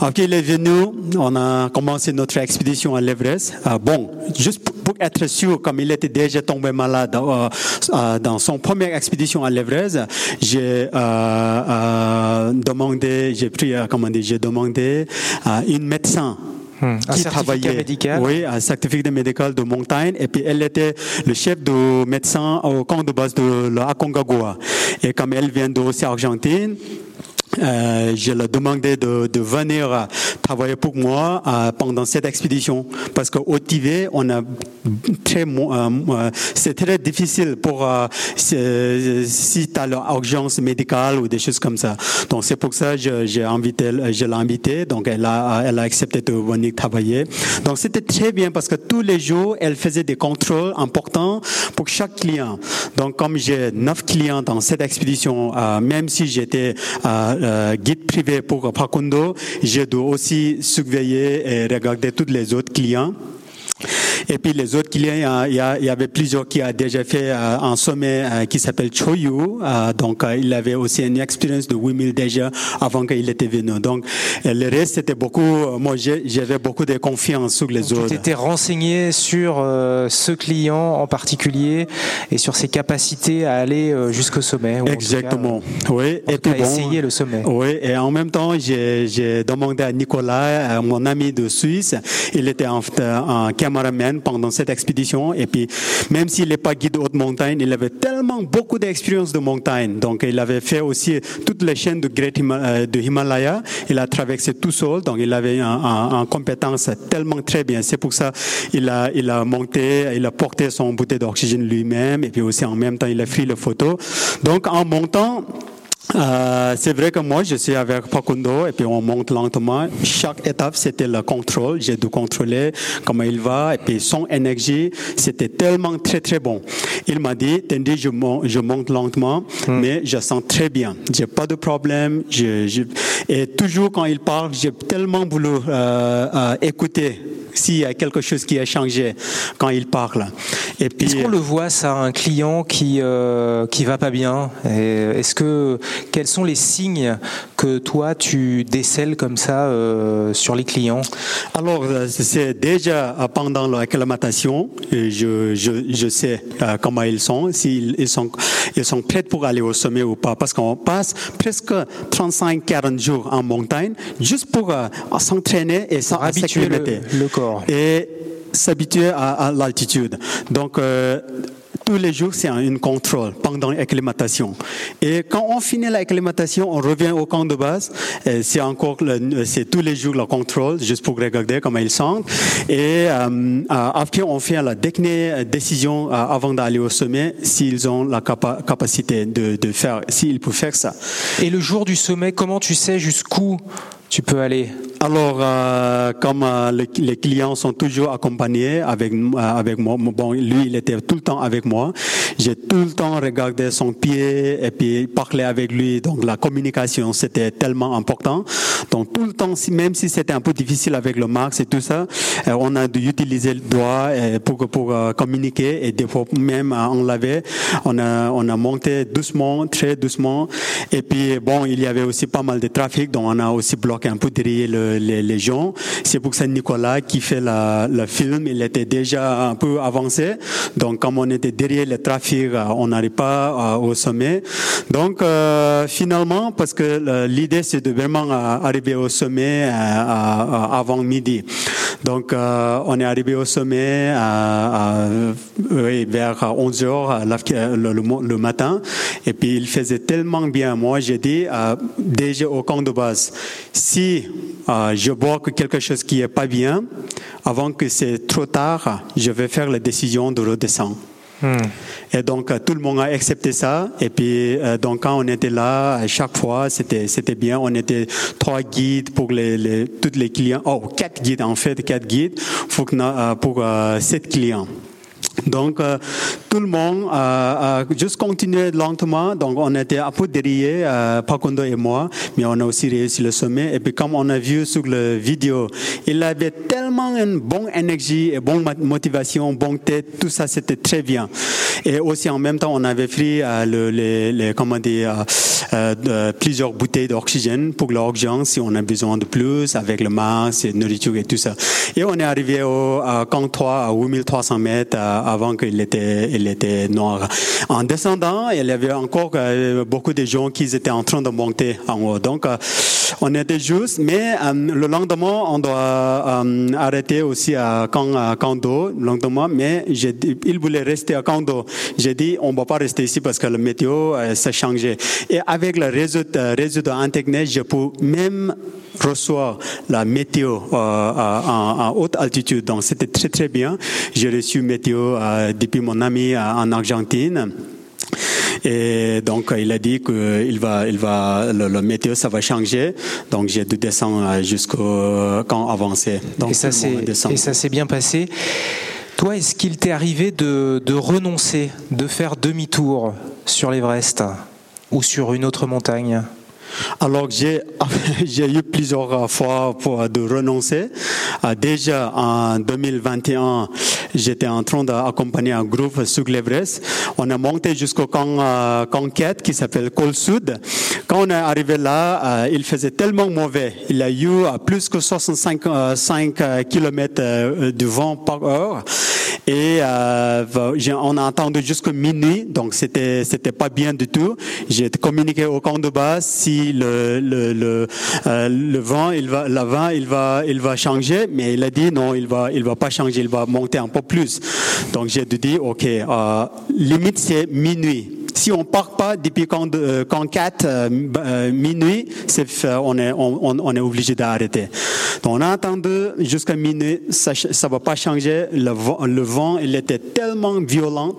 après il est venu, on a commencé notre expédition à l'Everest. Euh, bon, juste pour- être sûr, comme il était déjà tombé malade dans son première expédition à l'Everest, j'ai demandé, j'ai pris, comment dire, j'ai demandé à une médecin un qui certificat travaillait, médical. oui, un certificat médical de montagne, et puis elle était le chef de médecin au camp de base de la Aconcagua. Et comme elle vient d'Océan Argentine, euh, je ai demandé de, de venir travailler pour moi euh, pendant cette expédition. Parce qu'au Tibet on a très euh, euh, c'est très difficile pour si tu as l'urgence médicale ou des choses comme ça. Donc c'est pour ça que j'ai invité je l'ai invité donc elle a elle a accepté de venir travailler. Donc c'était très bien parce que tous les jours elle faisait des contrôles importants pour chaque client. Donc comme j'ai neuf clients dans cette expédition même si j'étais euh, guide privé pour Facundo, je dois aussi surveiller et regarder tous les autres clients. Et puis les autres clients, il y a- il avait plusieurs qui a déjà fait euh, un sommet euh, qui s'appelle Choyu. Euh, donc il avait aussi une expérience de 8000 déjà avant qu'il était venu. Donc le reste c'était beaucoup. Moi j'avais beaucoup de confiance sur les Tu autres. t'étais renseigné sur ce client en particulier et sur ses capacités à aller jusqu'au sommet. ou en tout cas, Exactement. oui. en Et puis bon, essayer le sommet. Oui, et en même temps, j'ai demandé à Nicolas, mon ami de Suisse, il était un, un caméraman pendant cette expédition. Et puis, même s'il n'est pas guide de haute montagne, il avait tellement beaucoup d'expérience de montagne. Donc, il avait fait aussi toutes les chaînes de Great Hima- de Himalaya. Il a traversé tout seul. Donc, il avait une compétence tellement très bien. C'est pour ça il a, il a monté, il a porté son bouteille d'oxygène lui-même. Et puis aussi, en même temps, il a pris les photos. Donc, en montant, euh, c'est vrai que moi, je suis avec Facundo et puis on monte lentement. Chaque étape, c'était le contrôle. J'ai dû contrôler comment il va et puis son énergie, c'était tellement très très bon. Il m'a dit, Tendi, je monte, je monte lentement, mais je sens très bien. J'ai pas de problème. Je, je... Et toujours quand il parle, j'ai tellement voulu euh, euh, écouter s'il y a quelque chose qui a changé quand il parle. Et puis, Est-ce qu'on le voit ça, un client qui euh, qui va pas bien Est-ce que quels sont les signes que toi tu décèles comme ça euh, sur les clients? Alors, euh, c'est déjà pendant l'acclimatation, je, je, je sais euh, comment ils sont, s'ils ils sont, ils sont prêts pour aller au sommet ou pas, parce qu'on passe presque 35-40 jours en montagne juste pour s'entraîner et s'en- Habituer le, s'acclimater. le corps. Et s'habituer à, à l'altitude. Donc, euh, tous les jours, c'est un contrôle pendant l'acclimatation. Et quand on finit l'acclimatation, on revient au camp de base. Et C'est encore, le- c'est tous les jours le contrôle, juste pour regarder comment ils sentent. Et euh, euh, après, on fait la dernière décision euh, avant d'aller au sommet, s'ils ont la capa- capacité de, de faire, s'ils peuvent faire ça. Et le jour du sommet, comment tu sais jusqu'où tu peux aller? Alors, euh, comme euh, le- les clients sont toujours accompagnés avec euh, avec moi, bon, lui, il était tout le temps avec moi. J'ai tout le temps regardé son pied et puis parlé avec lui. Donc, la communication, c'était tellement important. Donc, tout le temps, même si c'était un peu difficile avec le max et tout ça, euh, on a dû utiliser le doigt euh, pour pour euh, communiquer et des fois même on l'avait. On a on a monté doucement, très doucement. Et puis bon, il y avait aussi pas mal de trafic, donc on a aussi bloqué un peu derrière le- les, gens. C'est pour ça Nicolas qui fait la, le film, il était déjà un peu avancé. Donc comme on était derrière le trafic, euh, on n'arrive pas euh, au sommet. Donc euh, finalement, parce que l'idée c'est de vraiment arriver au sommet avant midi. Donc on est arrivé au sommet vers 11 heures le, matin. Et puis il faisait tellement bien. Moi, j'ai dit déjà au camp de base, si je vois que quelque chose qui est pas bien, avant que c'est trop tard, je vais faire la décision de redescendre. Et donc tout le monde a accepté ça. Et puis euh, donc quand on était là, à chaque fois c'était c'était bien. On était trois guides pour les, les tous les clients. Oh quatre guides en fait, quatre guides pour euh, pour euh, sept clients. Donc, euh, tout le monde a, a juste continué lentement. Donc, on était un peu derrière, euh, Pakondo et moi, mais on a aussi réussi le sommet. Et puis, comme on a vu sur la vidéo, il avait tellement une bonne énergie et bonne motivation, bonne tête, tout ça, c'était très bien. Et aussi, en même temps, on avait pris euh, le, les, les, comment dire, euh, euh, plusieurs bouteilles d'oxygène pour l'urgence si on a besoin de plus, avec le masque, et nourriture et tout ça. Et on est arrivé au camp 3 à 8300 mètres euh, avant qu'il était, il était noir. En descendant, il y avait encore euh, beaucoup de gens qui étaient en train de monter en haut. Donc, euh, on était juste, mais euh, le lendemain, on doit euh, arrêter aussi à camp, à d'eau, le lendemain, mais dit- il voulait rester à d'eau. J'ai dit, on ne va pas rester ici parce que le météo, euh, ça changé. Et avec le réseau, de- réseau d'Internet, je peux même recevoir la météo euh, à, à haute altitude. Donc, c'était très, très bien. J'ai reçu météo euh, depuis mon ami euh, en Argentine. Et donc, il a dit que il va, il va, le, le météo, ça va changer. Donc, j'ai dû descendre jusqu'au camp avancé. Donc, et ça s'est bien passé. Toi, est-ce qu'il t'est arrivé de, de renoncer, de faire demi-tour sur l'Everest ou sur une autre montagne? Alors (laughs) j'ai eu plusieurs fois pour de renoncer. Euh, Déjà en 2021, j'étais en train d'accompagner un groupe sur l'Everest. On a monté jusqu'au camp, euh, 4 qui s'appelle Col Sud. Quand on est arrivé là, euh, il faisait tellement mauvais. Il y a eu euh, plus que 65 euh, 5 km de vent par heure. Et euh, on a entendu jusqu'à minuit, donc c'était c'était pas bien du tout. J'ai communiqué au camp de base si le le le, euh, le vent il va la il va il va changer, mais il a dit non il va il va pas changer, il va monter un peu plus. Donc j'ai dit ok euh, limite c'est minuit si on part pas depuis quand, euh, quand 4 euh, euh, minuit, on est on, on est obligé d'arrêter. Donc on a attendu jusqu'à minuit, ça ça va pas changer. Le le vent il était tellement violent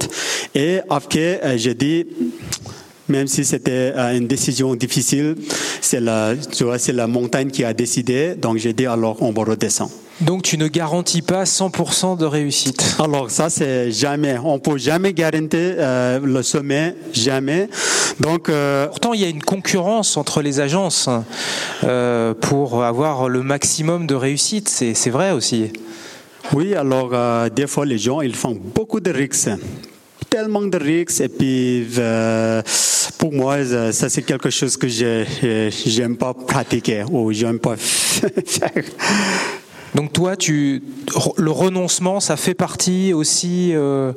et après j'ai dit même si c'était une décision difficile, c'est la, tu vois, c'est la montagne qui a décidé. Donc j'ai dit alors on va redescendre. Donc tu ne garantis pas 100% de réussite. Alors ça c'est jamais, on peut jamais garantir euh, le sommet, jamais. Donc euh, pourtant il y a une concurrence entre les agences euh, pour avoir le maximum de réussite, c'est vrai aussi. Oui, alors euh, des fois les gens ils font beaucoup de risques tellement de risques et puis euh, pour moi ça c'est quelque chose que je j'aime pas pratiquer ou j'aime pas (laughs) faire. Donc toi, tu, le renoncement, ça fait partie aussi euh,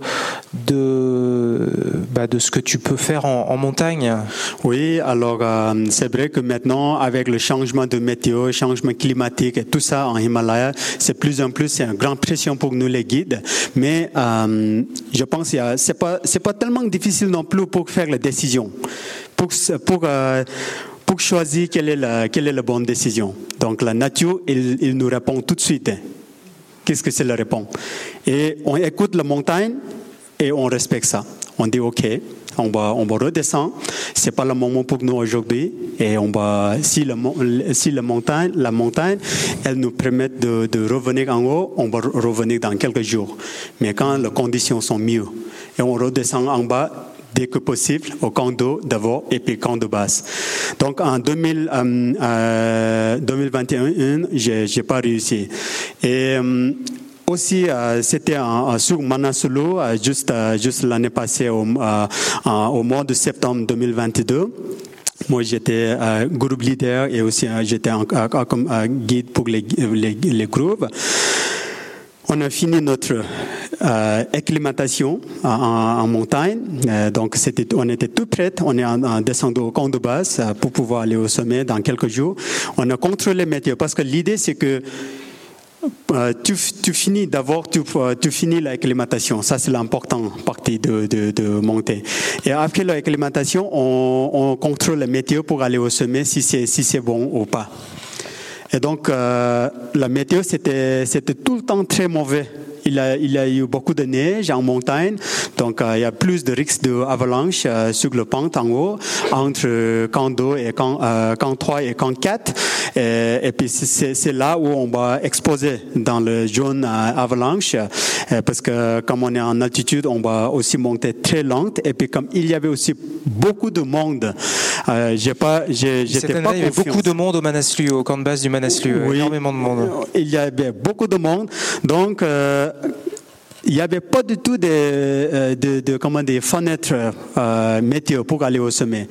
de, bah, de ce que tu peux faire en, montagne? Oui, alors euh, c'est vrai que maintenant, avec le changement de météo, changement climatique et tout ça en Himalaya, c'est plus en plus c'est une grande pression pour nous les guides. Mais euh, je pense que c'est pas c'est pas tellement difficile non plus pour faire la décision. Pour pour euh, pour choisir quelle est la, quelle est la bonne décision. Donc la nature, il, il nous répond tout de suite. Qu'est-ce que c'est la réponse Et on écoute la montagne et on respecte ça. On dit OK, on va, on va redescendre. C'est pas le moment pour nous aujourd'hui. Et on va, si la, si la montagne, la montagne, elle nous permet de, de revenir en haut, on va revenir dans quelques jours. Mais quand les conditions sont mieux et on redescend en bas, dès que possible au d'eau d'abord et puis de base. Donc en 2000, euh, euh, 2021, j'ai, j'ai pas réussi. Et euh, aussi, euh, c'était sur Manasulu, euh, juste, euh, juste l'année passée, au, au mois de septembre 2022. Moi, j'étais euh, groupe leader et aussi euh, j'étais comme guide pour les, les, les groupes. On a fini notre euh, acclimatation en, montagne, euh, donc c'était, on était tout prêt. On est en, au camp de base euh, pour pouvoir aller au sommet dans quelques jours. On a contrôlé météo parce que l'idée c'est que euh, tu, tu, finis d'abord, tu, tu, finis l'acclimatation. Ça, c'est l'important partie de, de, de, monter. Et après l'acclimatation, on, on contrôle la météo pour aller au sommet si c'est si c'est bon ou pas. Et donc, euh, la météo, c'était, c'était tout le temps très mauvais. Il a, il a eu beaucoup de neige en montagne, donc euh, il y a plus de risques d'avalanche euh, sur le pente en haut, entre camp 2 et camp, euh, camp 3 et camp 4. Et, et puis c'est, là où on va exposer dans le jaune avalanche, parce que comme on est en altitude, on va aussi monter très lente. Et puis comme il y avait aussi beaucoup de monde, j'ai pas, j'ai, j'étais Cette année, pas il y avait beaucoup de monde au Manaslu, au camp de base du Manaslu, Oui. énormément de monde. Il y avait beaucoup de monde, donc euh, il n'y avait pas du tout de, euh, de, de comment des fenêtres euh, météo pour aller au sommet.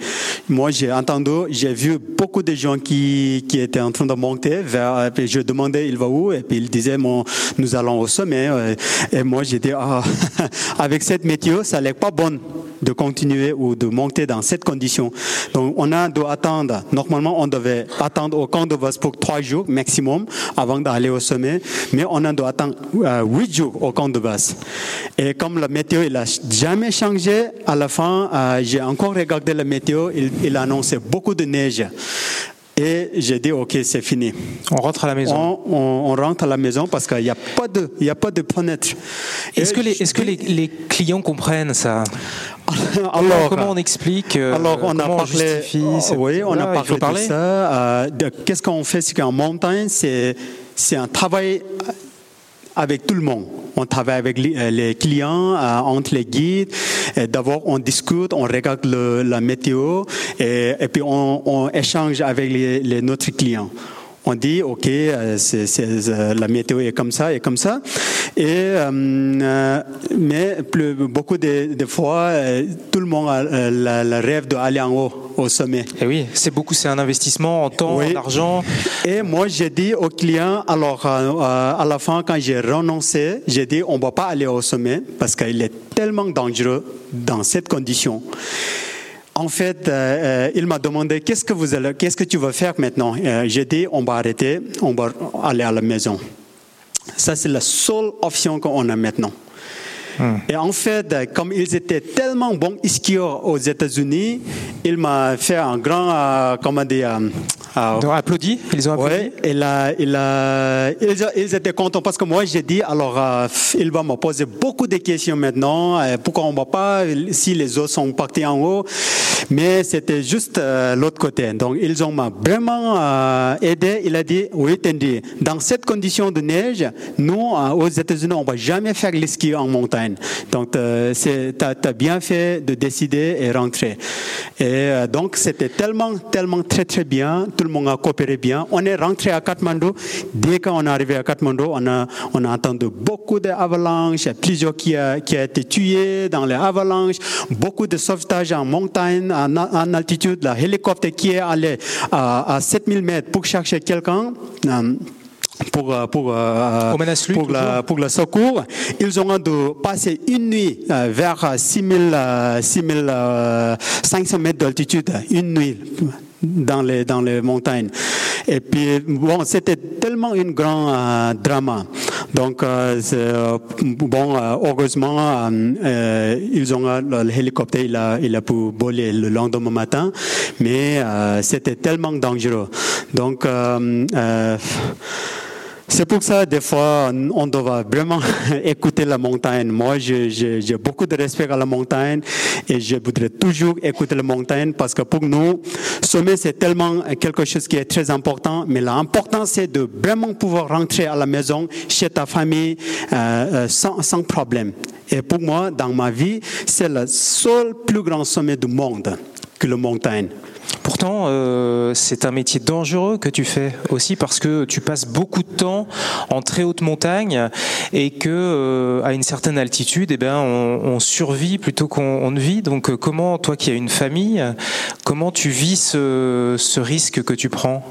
Moi, j'ai entendu, j'ai vu beaucoup de gens qui, qui étaient en train de monter vers, et puis je demandais il va où, et puis ils disaient bon, nous allons au sommet. euh, Et moi, j'ai dit ah, (laughs) avec cette météo, ça n'est pas bon de continuer ou de monter dans cette condition. Donc, on a doit attendre. Normalement, on devait attendre au camp de base pour trois jours maximum avant d'aller au sommet, mais on a doit attendre euh, huit jours au camp de base. Et comme la météo, il jamais changé, à la fin, euh, j'ai encore regardé la météo, il, il annonçait beaucoup de neige. Et j'ai dit, OK, c'est fini. On rentre à la maison. On, on- on rentre à la maison parce qu'il n'y a pas de, il y a pas de fenêtre. Est-ce que, les, est-ce que les, les clients comprennent ça (laughs) alors, Comment on explique euh, Alors, on a parlé, justifie c'est- oui, on a parlé de ça. euh, Qu'est-ce qu'on fait C'est qu'en montagne, c'est, c'est un travail avec tout le monde. On travaille avec les, euh, clients, euh, entre les guides. D'abord, on discute, on regarde le- la météo et, puis on, on échange avec les, les- notre client. On dit, OK, euh, c'est, c'est, euh, la météo est comme ça et comme ça. Et, euh, mais plus, beaucoup de, de fois, tout le monde a la- rêve d'aller en haut, au sommet. Et oui, c'est beaucoup, c'est un investissement en temps, Oui. en argent. Et moi, j'ai dit aux clients, alors euh, à la fin, quand j'ai renoncé, j'ai dit, on ne va pas aller au sommet parce qu'il est tellement dangereux dans cette condition. En fait, euh, euh, il m'a demandé qu'est-ce que vous allez, qu'est-ce que tu vas faire maintenant? Euh, j'ai dit, on va arrêter, on va aller à la maison. Ça, c'est la seule option qu'on a maintenant. Et en fait, euh, comme ils étaient tellement bons skieurs aux États-Unis, il m'a fait un grand, euh, comment dire, euh, Ils ont applaudi? Ils ont applaudi? oui, il a, il a, ils, ils étaient contents parce que moi j'ai dit alors euh, il va me poser beaucoup de questions maintenant. pourquoi on va pas si les autres sont partis en haut Mais c'était juste euh, l'autre côté. Donc ils ont vraiment euh, aidé. Il a dit oui, Tendi, dans cette condition de neige, nous euh, aux États-Unis on va jamais faire les skis en montagne. Donc c'est t'as as bien fait de décider et rentrer. Et donc c'était tellement tellement très très bien. Tout le monde a coopéré bien. On est rentré à Kathmandu. Dès qu'on est arrivé à Kathmandu, on a, entendu beaucoup d'avalanches, plusieurs qui a, qui a été tués dans les avalanches, beaucoup de sauvetage en montagne, en, en altitude, la hélicoptère qui est allé à, à 7000 mètres pour chercher quelqu'un. euh, pour, euh, pour, euh, pour, la, pour le secours. Ils ont dû passer une nuit euh, vers 6000, euh, 6000, euh, 500 mètres d'altitude, une nuit dans les, dans les montagnes. Et puis, bon, c'était tellement un grand euh, drama. Donc, euh, bon, euh, heureusement, euh, euh, ils ont, euh, l'hélicoptère, il a, il a pu voler le lendemain matin, mais c'était tellement dangereux. Donc, c'est pour ça, des fois, on doit vraiment (laughs) écouter la montagne. Moi, j'ai beaucoup de respect à la montagne et je voudrais toujours écouter la montagne parce que pour nous, sommet, c'est tellement quelque chose qui est très important. Mais l'important, c'est de vraiment pouvoir rentrer à la maison, chez ta famille, euh, euh, sans, sans problème. Et pour moi, dans ma vie, c'est le seul plus grand sommet du monde que la montagne. Pourtant, euh, c'est un métier dangereux que tu fais aussi parce que tu passes beaucoup de temps en très haute montagne et que euh, à une certaine altitude, eh ben, on, survit plutôt qu'on on ne vit. Donc, euh, comment toi qui as une famille, comment tu vis ce risque que tu prends?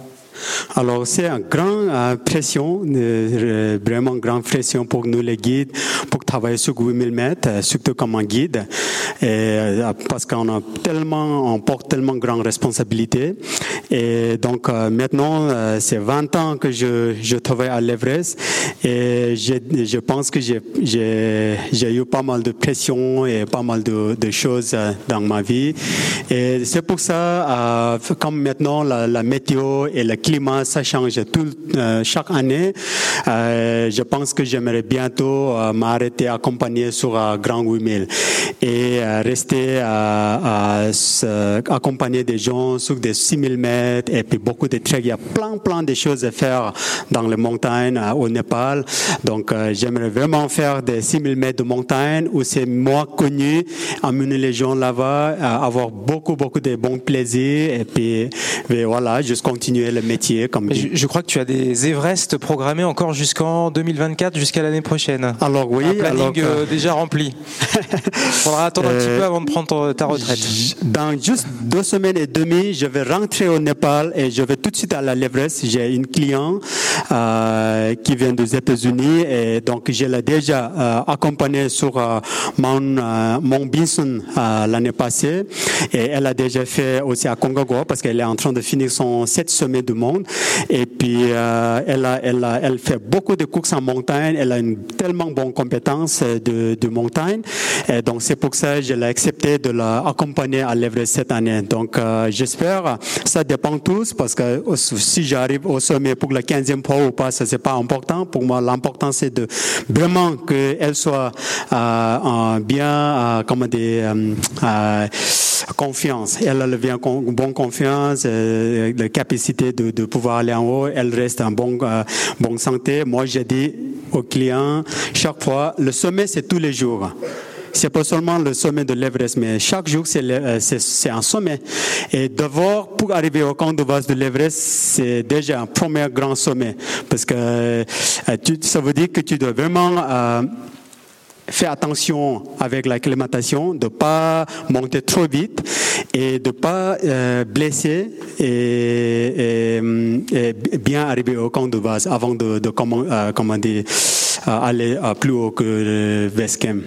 Alors, c'est une grande euh, pression, euh, vraiment grande pression pour nous les guides, pour travailler sur 8000 mètres, euh, surtout comme un guide, euh, parce qu'on a tellement, on porte tellement grande responsabilité. Et donc, euh, maintenant, euh, c'est 20 ans que je, travaille à l'Everest, et je, pense que j'ai, eu pas mal de pression et pas mal de, choses euh, dans ma vie. Et c'est pour ça, euh, comme maintenant la, la météo et le climat, ça change tout, euh, chaque année. Euh, je pense que j'aimerais bientôt euh, m'arrêter accompagner sur Grand 8000 et rester à, accompagner des gens sur des 6000 mètres et puis beaucoup de treks. Il y a plein, plein de choses à faire dans les montagnes au Népal. Donc, j'aimerais vraiment faire des 6000 mètres de montagne où c'est moi connu, emmener les gens là-bas, avoir beaucoup, beaucoup de bons plaisirs et puis, voilà, juste continuer le comme je, je crois que tu as des Everest programmés encore jusqu'en 2024, jusqu'à l'année prochaine. Alors oui, un planning alors que- euh, déjà rempli. (laughs) Faudra attendre un petit Euh, peu avant de prendre ta retraite. Dans juste deux semaines et demie, je vais rentrer au Népal et je vais tout de suite à la l'Everest. J'ai une cliente euh, qui vient des États-Unis et donc je l'ai déjà euh, accompagnée sur euh, Mount, Mount Binson euh, l'année passée et elle a déjà fait aussi à Concagua parce qu'elle est en train de finir son sept sommet du et puis euh, elle, a, elle, a, elle fait beaucoup de courses en montagne. Elle a une tellement bonne compétence euh, de, de montagne et donc c'est pour ça que je l'ai accepté de l'accompagner à l'Everest cette année. Donc euh, j'espère, ça dépend tous parce que si j'arrive au sommet pour la 15e fois ou pas, ça c'est pas important. Pour moi, l'important c'est de vraiment qu'elle soit euh, en bien, comment dire, confiance. Elle a le bien con, bonne confiance, la capacité de, de pouvoir aller en haut. Elle reste en bonne euh, santé. Moi, j'ai dit aux clients chaque fois, le sommet c'est tous les jours. c'est pas seulement le sommet de l'Everest, mais chaque jour c'est euh, un sommet. Et d'abord pour arriver au camp de base de l'Everest, c'est déjà un premier grand sommet parce que euh, ça veut dire que tu dois vraiment faire attention avec l'acclimatation, de pas monter trop vite et de pas euh, blesser et, bien arriver au camp de base avant de, de euh, euh, aller plus haut que le base camp.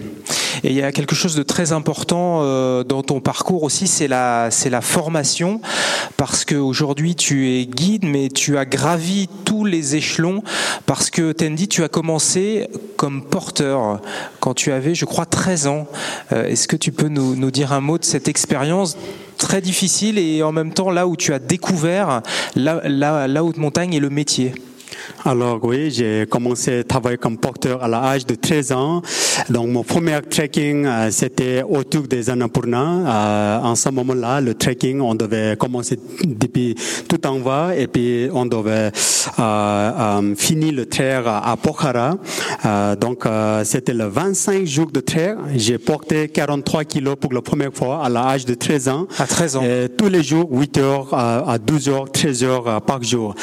Et il y a quelque chose de très important dans ton parcours aussi, c'est la, formation, parce qu'aujourd'hui tu es guide, mais tu as gravi tous les échelons, parce que Tendi, tu as commencé comme porteur tu avais, je crois, 13 ans. Euh, Est-ce que tu peux nous, dire un mot de cette expérience très difficile et en même temps là où tu as découvert la haute montagne et le métier? Alors oui, j'ai commencé à travailler comme porteur à l'âge de 13 ans. Donc mon premier trekking, euh, c'était autour des Annapurna. Euh, en ce moment-là, le trekking, on devait commencer depuis tout en bas et puis on devait euh, finir le trail à Pokhara. Donc c'était le 25 jours de trail. J'ai porté 43 kilos pour la première fois à l'âge de 13 ans. À 13 ans. Et tous les jours, 8 heures à, à 12 heures, 13 heures par jour.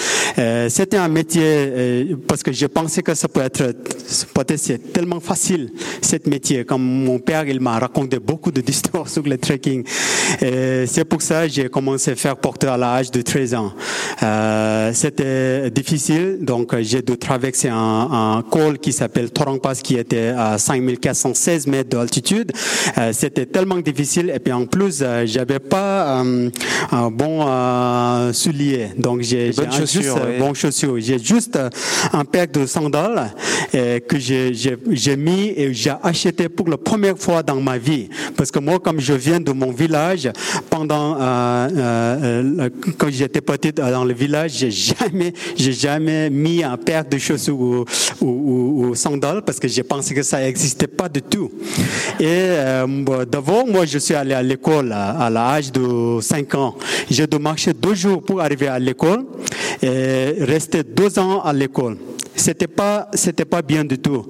C'était un métier euh, parce que je pensais que ça peut être peut-être c'est tellement facile cet métier. Comme mon père, il m'a raconté beaucoup de (laughs) d'histoires sur le trekking. Et C'est pour ça que j'ai commencé à faire porteur à l'âge de 13 ans. Euh, C'était difficile, donc j'ai dû traverser un, un col qui s'appelle Torang Pass qui était à 5416 mètres d'altitude. Euh, C'était tellement difficile et puis en plus euh, j'avais pas un bon soulier, donc j'ai j'ai juste, oui. bon chaussures. J'ai juste euh, un paire de sandales euh, que j'ai- mis et j'ai acheté pour la première fois dans ma vie. Parce que moi, comme je viens de mon village, pendant euh, euh, quand j'étais petit dans le village, j'ai jamais jamais mis un paire de chaussures ou, sandales parce que j'ai pensé que ça n'existait pas du tout. Et euh, d'abord, moi, je suis allé à l'école à, à l'âge de 5 ans. J'ai dû marcher deux jours pour arriver à l'école et rester deux ans à l'école. C'était pas, c'était pas bien du tout,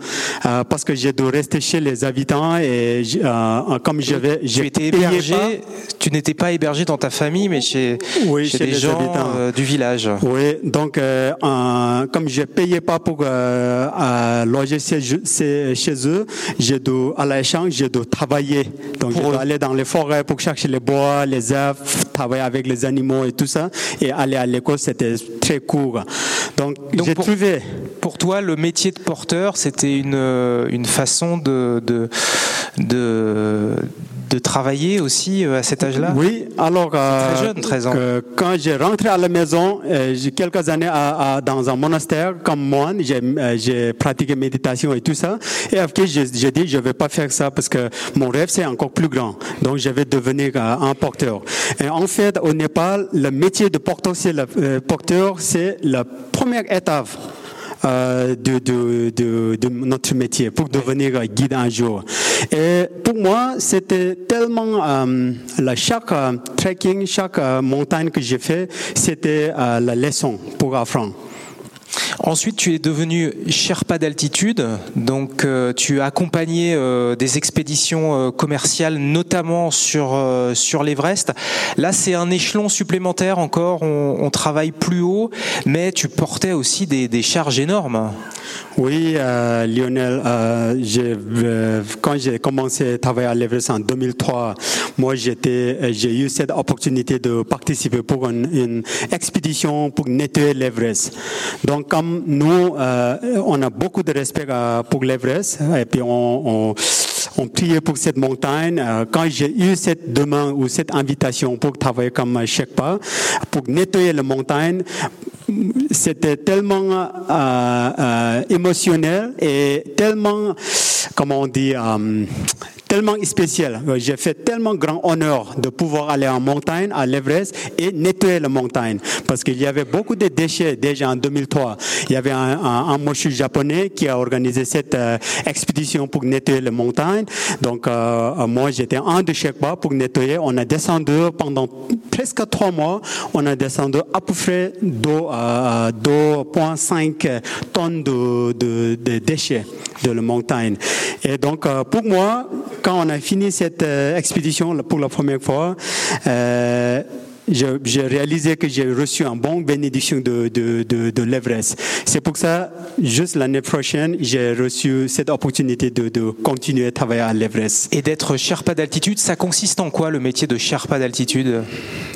euh, parce que j'ai dû rester chez les habitants et euh, comme j'avais, Tu étais hébergé, pas- tu n'étais pas hébergé dans ta famille, mais chez, Oui, chez chez des les gens habitants. euh, du village. Oui, donc comme je payais pas pour loger chez, eux, j'ai dû à l'échange, j'ai dû travailler. Donc j'ai dû aller dans les forêts pour chercher les bois, les herbes, travailler avec les animaux et tout ça. Et aller à l'école, c'était très court. Donc, Donc j'ai pour- trouvé. Pour toi, le métier de porteur, c'était une, euh, une façon de, de, de, de travailler aussi euh, à cet âge-là? Oui, alors euh, très jeune, 13 ans. quand j'ai rentré à la maison, euh, j'ai quelques années à- à- dans un monastère comme moine, j'ai euh, pratiqué méditation et tout ça. Et après, j'ai dit je vais pas faire ça parce que mon rêve c'est encore plus grand. Donc je vais devenir euh, un porteur. Et en fait, au Népal, le métier de porteur, c'est le euh, porteur, c'est la première étape euh, de, de, de, de notre métier pour devenir guide un jour. Et pour moi, c'était tellement euh, la, chaque euh, trekking, chaque euh, montagne que j'ai fait, c'était la leçon pour apprendre. Ensuite, tu es devenu Sherpa d'altitude, donc euh, tu as accompagné euh, des expéditions euh, commerciales, notamment sur euh, sur l'Everest. Là, c'est un échelon supplémentaire encore. On, on travaille plus haut, mais tu portais aussi des, des charges énormes. Oui, euh, Lionel, euh, euh, quand j'ai commencé à travailler à l'Everest en 2003, moi j'ai eu cette opportunité de participer pour une, expédition pour nettoyer l'Everest. Donc comme nous, on a beaucoup de respect pour l'Everest et puis on, on, priait pour cette montagne. Quand j'ai eu cette demande ou cette invitation pour travailler comme Sherpa, pour nettoyer la montagne, c'était tellement euh, euh, émotionnel et tellement, comment on dit, euh, tellement spécial. J'ai fait tellement grand honneur de pouvoir aller en montagne, à l'Everest, et nettoyer la montagne. Parce qu'il y avait beaucoup de déchets déjà en 2003. Il y avait un, un, monsieur japonais qui a organisé cette euh, expédition pour nettoyer la montagne. Donc, euh, moi, j'étais un de chaque pas pour nettoyer. On a descendu pendant presque trois mois. On a descendu à peu près d'eau, euh, 2,5 tonnes de, de, de déchets de la montagne. Et donc, euh, pour moi, quand on a fini cette expédition pour la première fois, j'ai réalisé que j'ai reçu un bon bénédiction de, de, de, de l'Everest. C'est pour ça, juste l'année prochaine, j'ai reçu cette opportunité de, de continuer à travailler à l'Everest. Et d'être Sherpa d'altitude, ça consiste en quoi le métier de Sherpa d'altitude?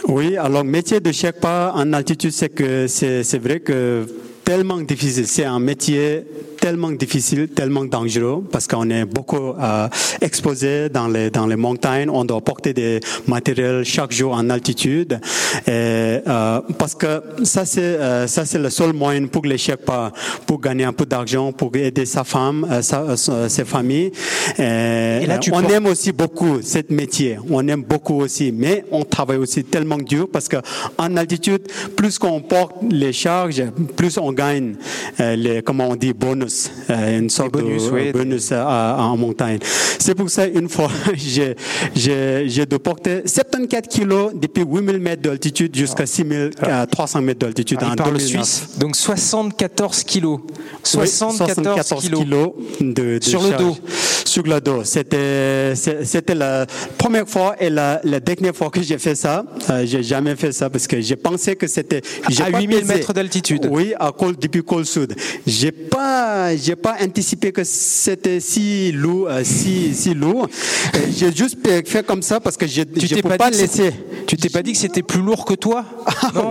Oui, alors métier de Sherpa en altitude, c'est que c'est vrai que tellement difficile. C'est un métier tellement difficile, tellement dangereux parce qu'on est beaucoup euh, exposé dans les dans les montagnes. On doit porter des matériels chaque jour en altitude. Et, euh, parce que ça c'est euh, ça c'est le seul moyen pour les Sherpas pour gagner un peu d'argent, pour aider sa femme, sa, ses familles. Et, là, tu on aime aussi beaucoup ce métier. On aime beaucoup aussi, mais on travaille aussi tellement dur parce que en altitude, plus qu'on porte les charges, plus on gagne les comment on dit bonus euh, une sorte bonus, de oui, bonus en montagne. C'est pour ça, une fois, j'ai, j'ai, de porter 74 kilos depuis 8000 mètres d'altitude jusqu'à 6300 mètres d'altitude ah, en le Suisse. Donc 74 kilos. 74, 74 kilos, de, de sur le dos. Sur le dos. C'était, c'était la première fois et la, la dernière fois que j'ai fait ça. Euh, j'ai jamais fait ça parce que j'ai pensé que c'était à 8000 mètres d'altitude. Oui, à col depuis col sud. J'ai pas j'ai pas anticipé que c'était si lourd, euh, si, si lourd. J'ai juste fait comme ça parce que je ne peux pas, laisser. Tu t'es pas dit que c'était plus lourd que toi?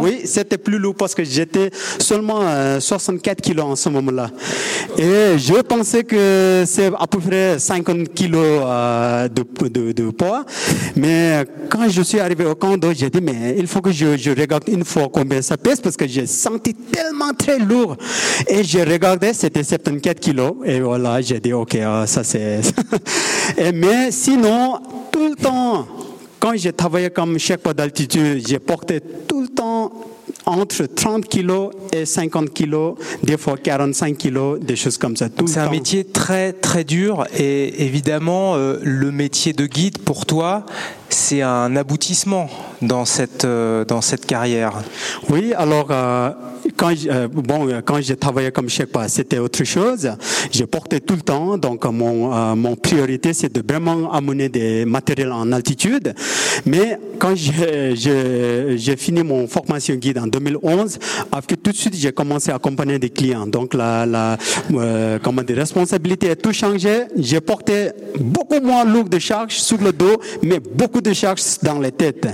Oui, c'était plus lourd parce que j'étais seulement 64 euh, kilos en ce moment-là. Et je pensais que c'est à peu près 50 kilos euh, de, de, de, poids. Mais quand je suis arrivé au camp j'ai dit, mais il faut que je, je regarde une fois combien ça pèse parce que j'ai senti tellement très lourd. Et j'ai regardé, c'était 74 kilos. Et voilà, j'ai dit, OK, ah, ça c'est... (laughs) mais sinon, tout le temps, quand j'ai travaillé comme chef d'altitude, j'ai porté tout le temps entre 30 kilos et 50 kilos, des fois 45 kilos, des choses comme ça. C'est un métier très très dur et évidemment euh, le métier de guide pour toi, c'est un aboutissement dans cette euh, dans cette carrière. Oui, alors euh, quand euh, bon quand j'ai travaillé comme chef, c'était autre chose. J'ai porté tout le temps, donc mon mon priorité c'est de vraiment amener des matériels en altitude. Mais quand j'ai j'ai fini mon formation guide en 2011, après tout de suite j'ai commencé à accompagner des clients. Donc la la comment des responsabilités a tout changé. J'ai porté beaucoup moins lourd de charges sur le dos, mais beaucoup de charges dans les têtes.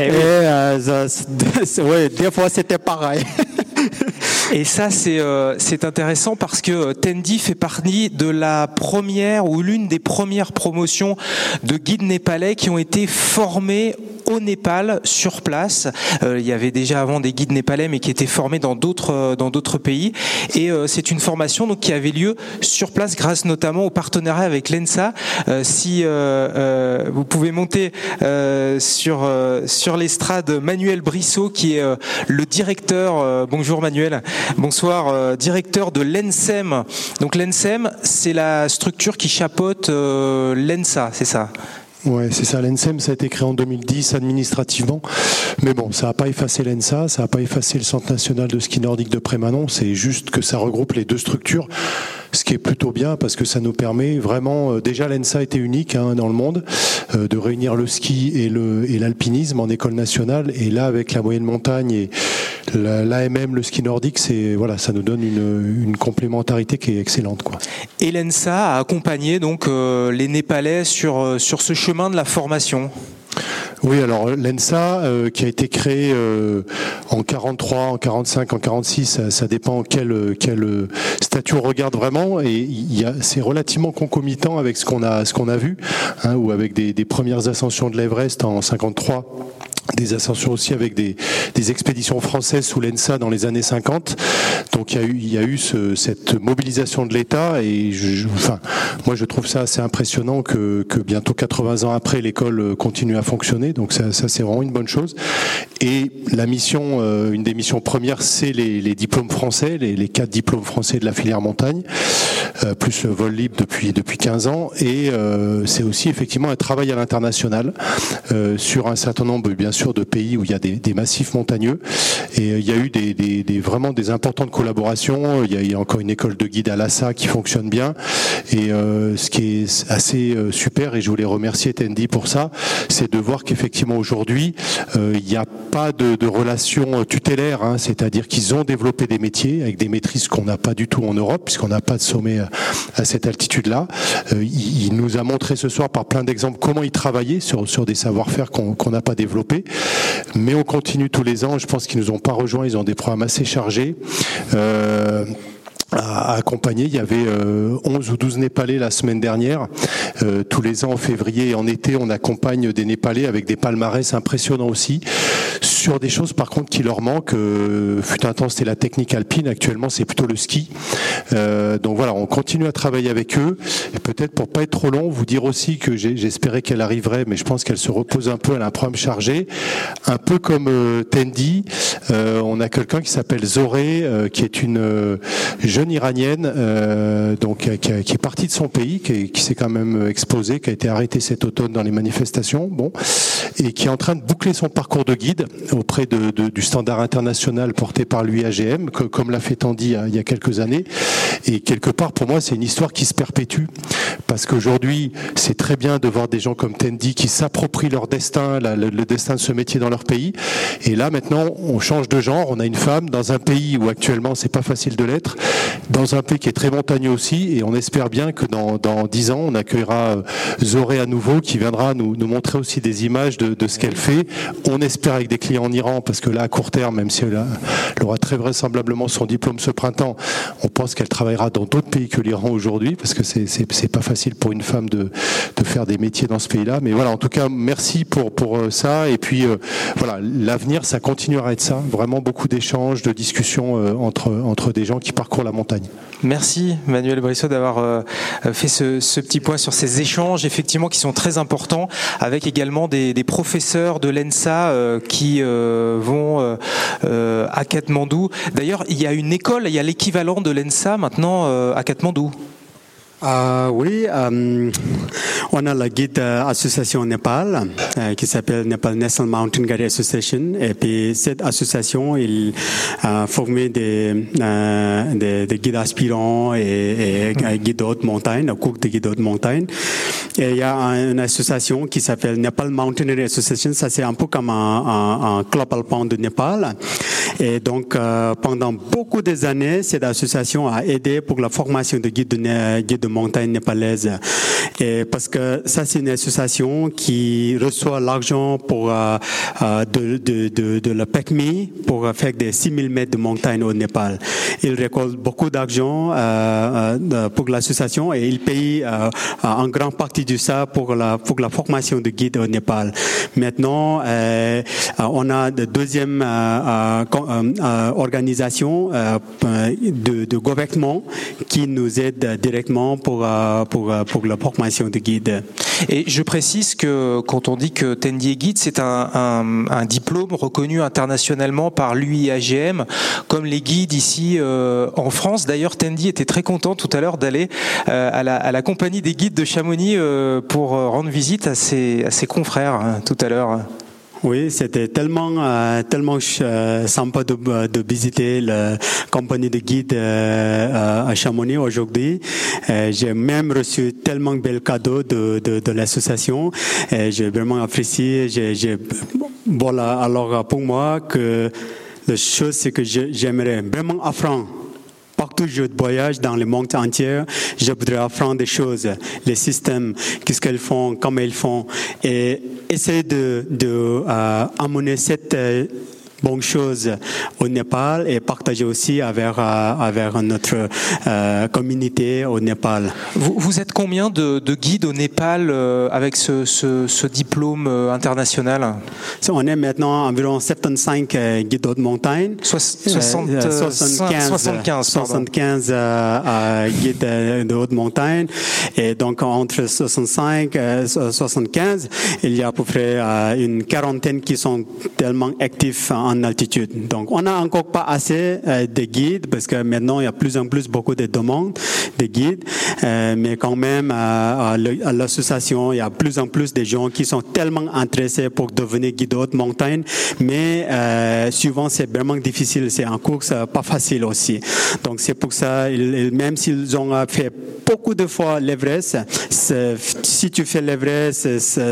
Eh Et, euh, (laughs) des fois c'était pareil. (laughs) Et ça, c'est euh, intéressant parce que euh, Tendi fait partie de la première ou l'une des premières promotions de guides népalais qui ont été formés au Népal sur place. Euh, il y avait déjà avant des guides népalais, mais qui étaient formés dans d'autres euh, dans d'autres pays. Et euh, c'est une formation donc qui avait lieu sur place grâce notamment au partenariat avec l'ENSA. si vous pouvez monter sur sur l'estrade Manuel Brissot, qui est le directeur. bonjour Manuel. Bonsoir, directeur de l'ENSEM. Donc l'ENSEM, c'est la structure qui chapeaute l'ENSA, c'est ça? Ouais, c'est ça. L'ENSEM, ça a été créé en 2010 administrativement. Mais bon, ça n'a pas effacé l'ENSA, ça n'a pas effacé le Centre national de ski nordique de Prémanon. C'est juste que ça regroupe les deux structures ce qui est plutôt bien parce que ça nous permet vraiment. Euh, déjà, l'ENSA était unique hein, dans le monde euh, de réunir le ski et le et l'alpinisme en école nationale. Et là, avec la moyenne montagne et l'AMM, le ski nordique, voilà, ça nous donne une, une, complémentarité qui est excellente, quoi. Et l'ENSA a accompagné donc euh, les Népalais sur sur ce chemin de la formation? Oui, alors l'ENSA, euh, qui a été créé euh, en 43, en 45, en 46, ça, dépend quel, quel statut on regarde vraiment, et c'est relativement concomitant avec ce qu'on a, a vu, hein, ou avec des, des premières ascensions de l'Everest en 53 des ascensions aussi avec des, expéditions françaises sous l'ENSA dans les années 50. Donc il y a eu, cette mobilisation de l'État et moi je trouve ça assez impressionnant que, bientôt 80 ans après l'école continue à fonctionner. Donc ça, c'est vraiment une bonne chose. Et la mission, euh, une des missions premières, c'est les, diplômes français, les, les, quatre diplômes français de la filière montagne. plus le vol libre depuis depuis 15 ans. Et c'est aussi effectivement un travail à l'international sur un certain nombre, bien sûr, de pays où il y a des, massifs montagneux. Et il y a eu des, vraiment des importantes collaborations. Il y, a, encore une école de guide à Lhasa qui fonctionne bien. Et ce qui est assez super, et je voulais remercier Tendi pour ça, c'est de voir qu'effectivement aujourd'hui, il n'y a pas de, de relation tutélaire, hein, c'est-à-dire qu'ils ont développé des métiers avec des maîtrises qu'on n'a pas du tout en Europe, puisqu'on n'a pas de sommet à cette altitude-là. Euh, il, nous a montré ce soir par plein d'exemples comment il travaillait sur, sur des savoir-faire qu'on n'a pas développés. Mais on continue tous les ans. Je pense qu'ils nous ont pas rejoints. Ils ont des programmes assez chargés. Euh, à accompagner. Il y avait euh, 11 ou 12 Népalais la semaine dernière. Euh, tous les ans, en février et en été, on accompagne des Népalais avec des palmarès impressionnants aussi sur des choses par contre qui leur manquent. Euh, fut un temps c'était la technique alpine, actuellement c'est plutôt le ski. Euh, donc voilà, on continue à travailler avec eux. Et peut-être pour pas être trop long, vous dire aussi que j'espérais qu'elle arriverait, mais je pense qu'elle se repose un peu. Elle a un programme chargé, un peu comme euh, Tendi. On a quelqu'un qui s'appelle Zoré, qui est une jeune iranienne, donc qui, est partie de son pays, qui, qui s'est quand même exposée, qui a été arrêtée cet automne dans les manifestations, bon, et qui est en train de boucler son parcours de guide auprès du standard international porté par l'UAGM, comme l'a fait Tandy il y a quelques années. Et quelque part, pour moi, c'est une histoire qui se perpétue, parce qu'aujourd'hui, c'est très bien de voir des gens comme Tandy qui s'approprient leur destin, le, destin de ce métier dans leur pays. Et là, maintenant, on change de genre. On a une femme dans un pays où actuellement, c'est pas facile de l'être, dans un pays qui est très montagneux aussi. Et on espère bien que dans, dans 10 ans, on accueillera euh, Zoré à nouveau, qui viendra nous, montrer aussi des images de ce qu'elle fait. On espère avec des clients en Iran, parce que là, à court terme, même si elle, aura très vraisemblablement son diplôme ce printemps, on pense qu'elle travaillera dans d'autres pays que l'Iran aujourd'hui, parce que c'est pas facile pour une femme de, faire des métiers dans ce pays-là. Mais voilà, en tout cas, merci pour, euh, ça. Et puis, euh, voilà, l'avenir, ça continuera à être ça. Vraiment beaucoup d'échanges, de discussions euh, entre, des gens qui parcourent la montagne. Merci, Manuel Brissot, d'avoir fait ce, petit point sur ces échanges, effectivement, qui sont très importants, avec également des, professeurs de l'ENSA qui vont euh, euh, à Katmandou. D'ailleurs, il y a une école, il y a l'équivalent de l'ENSA maintenant euh, à Katmandou. Euh, oui, euh, on a la guide euh, association Népal qui s'appelle Nepal National Mountain Guide Association. Et puis cette association, il a formé des, des, des, guides aspirants et, et guides haute montagne, un cours de guides haute montagne. Et il y a une association qui s'appelle Nepal Mountaineering Association. Ça, c'est un peu comme un, un, un, club alpin de Népal. Et donc, pendant beaucoup des années, cette association a aidé pour la formation de guides de, guides de montagne népalaise. Parce que ça, c'est une association qui reçoit l'argent pour euh, de, de, de, de, la PECMI pour faire des 6000 mètres de montagne au Népal. Il récolte beaucoup d'argent euh, pour l'association et il paye euh, en grande partie de ça pour la, pour la formation de guides au Népal. Maintenant, on a de deuxième organisation de, de gouvernement qui nous aide directement pour, pour, pour la formation de guide. Et je précise que quand on dit que Tendi est guide, c'est un, un, diplôme reconnu internationalement par l'UIAGM, comme les guides ici euh, en France. D'ailleurs, Tendi était très content tout à l'heure d'aller euh, à, la, à, la, compagnie des guides de Chamonix euh, pour rendre visite à ses, à ses confrères hein, tout à l'heure. Oui, c'était tellement euh, tellement euh, sympa de, de, visiter la compagnie de guide euh, à Chamonix aujourd'hui. J'ai même reçu tellement de belles cadeaux de, de, de l'association. J'ai vraiment apprécié. J'ai, voilà. Alors pour moi que la chose c'est que j'aimerais vraiment apprendre partout je voyage dans le monde entier, je voudrais apprendre des choses, les systèmes, qu'est-ce qu'elles font, comment ils font, et essayer de, de euh, amener cette euh, bonne chose au Népal et partager aussi avec, avec notre euh, communauté au Népal. Vous, vous êtes combien de, de, guides au Népal euh, avec ce, ce, ce diplôme euh, international? On est maintenant environ 75 euh, guides de montagne. Soix, 60, 75, 75, 75 guides de haute montagne. Et donc entre 65 et 75, il y a à peu près une quarantaine qui sont tellement actifs en altitude. Donc, on n'a encore pas assez euh, de guides parce que maintenant, il y a plus en plus beaucoup de demandes de guides. mais quand même, à l'association, il y a plus en plus de gens qui sont tellement intéressés pour devenir guide de haute montagne, mais souvent c'est vraiment difficile, c'est en course pas facile aussi. Donc c'est pour ça, même s'ils ont fait beaucoup de fois l'Everest, si tu fais l'Everest,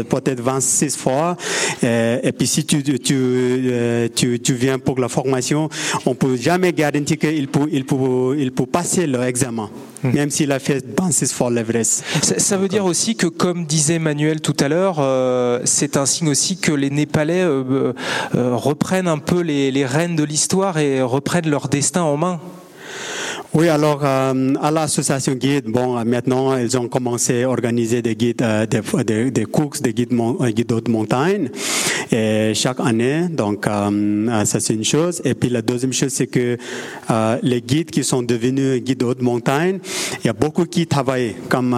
peut-être 26 fois, et puis si tu, tu viens pour la formation, on peut jamais garantir qu'il peut, il peut, il peut passer l'examen. Hmm. Même s'il a fait 26 fois l'Everest. Ça, veut dire aussi que, comme disait Manuel tout à l'heure, euh, c'est un signe aussi que les Népalais euh, euh, reprennent un peu les, les rênes de l'histoire et reprennent leur destin en main. Oui, alors euh, à l'association guide, bon, maintenant ils ont commencé à organiser des guides, euh, des, des, des, courses de guides, euh, guides de montagne et chaque année. Donc euh, ça c'est une chose. Et puis la deuxième chose c'est que euh, les guides qui sont devenus guides de haute montagne, il y a beaucoup qui travaillent comme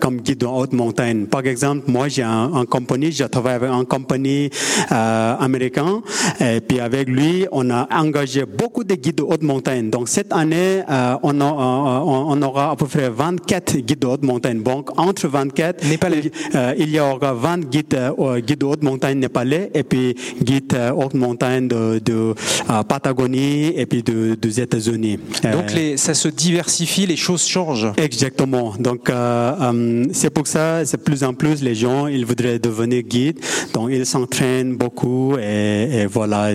comme guide de haute montagne. Par exemple, moi j'ai un, un compagnie, je travaille avec un compagnie américain et puis avec lui on a engagé beaucoup de guides de haute montagne. Donc cette année euh, on, on, aura à peu près 24 guides de haute montagne. Donc, entre 24, népalais. Euh, il y aura 20 guides, euh, guides de haute montagne népalais et puis guides haute montagne de, de Patagonie et puis de, des États-Unis. Donc, les, ça se diversifie, les choses changent. Exactement. Donc, c'est pour ça, c'est plus en plus les gens, ils voudraient devenir guides. Donc, ils s'entraînent beaucoup et, et voilà.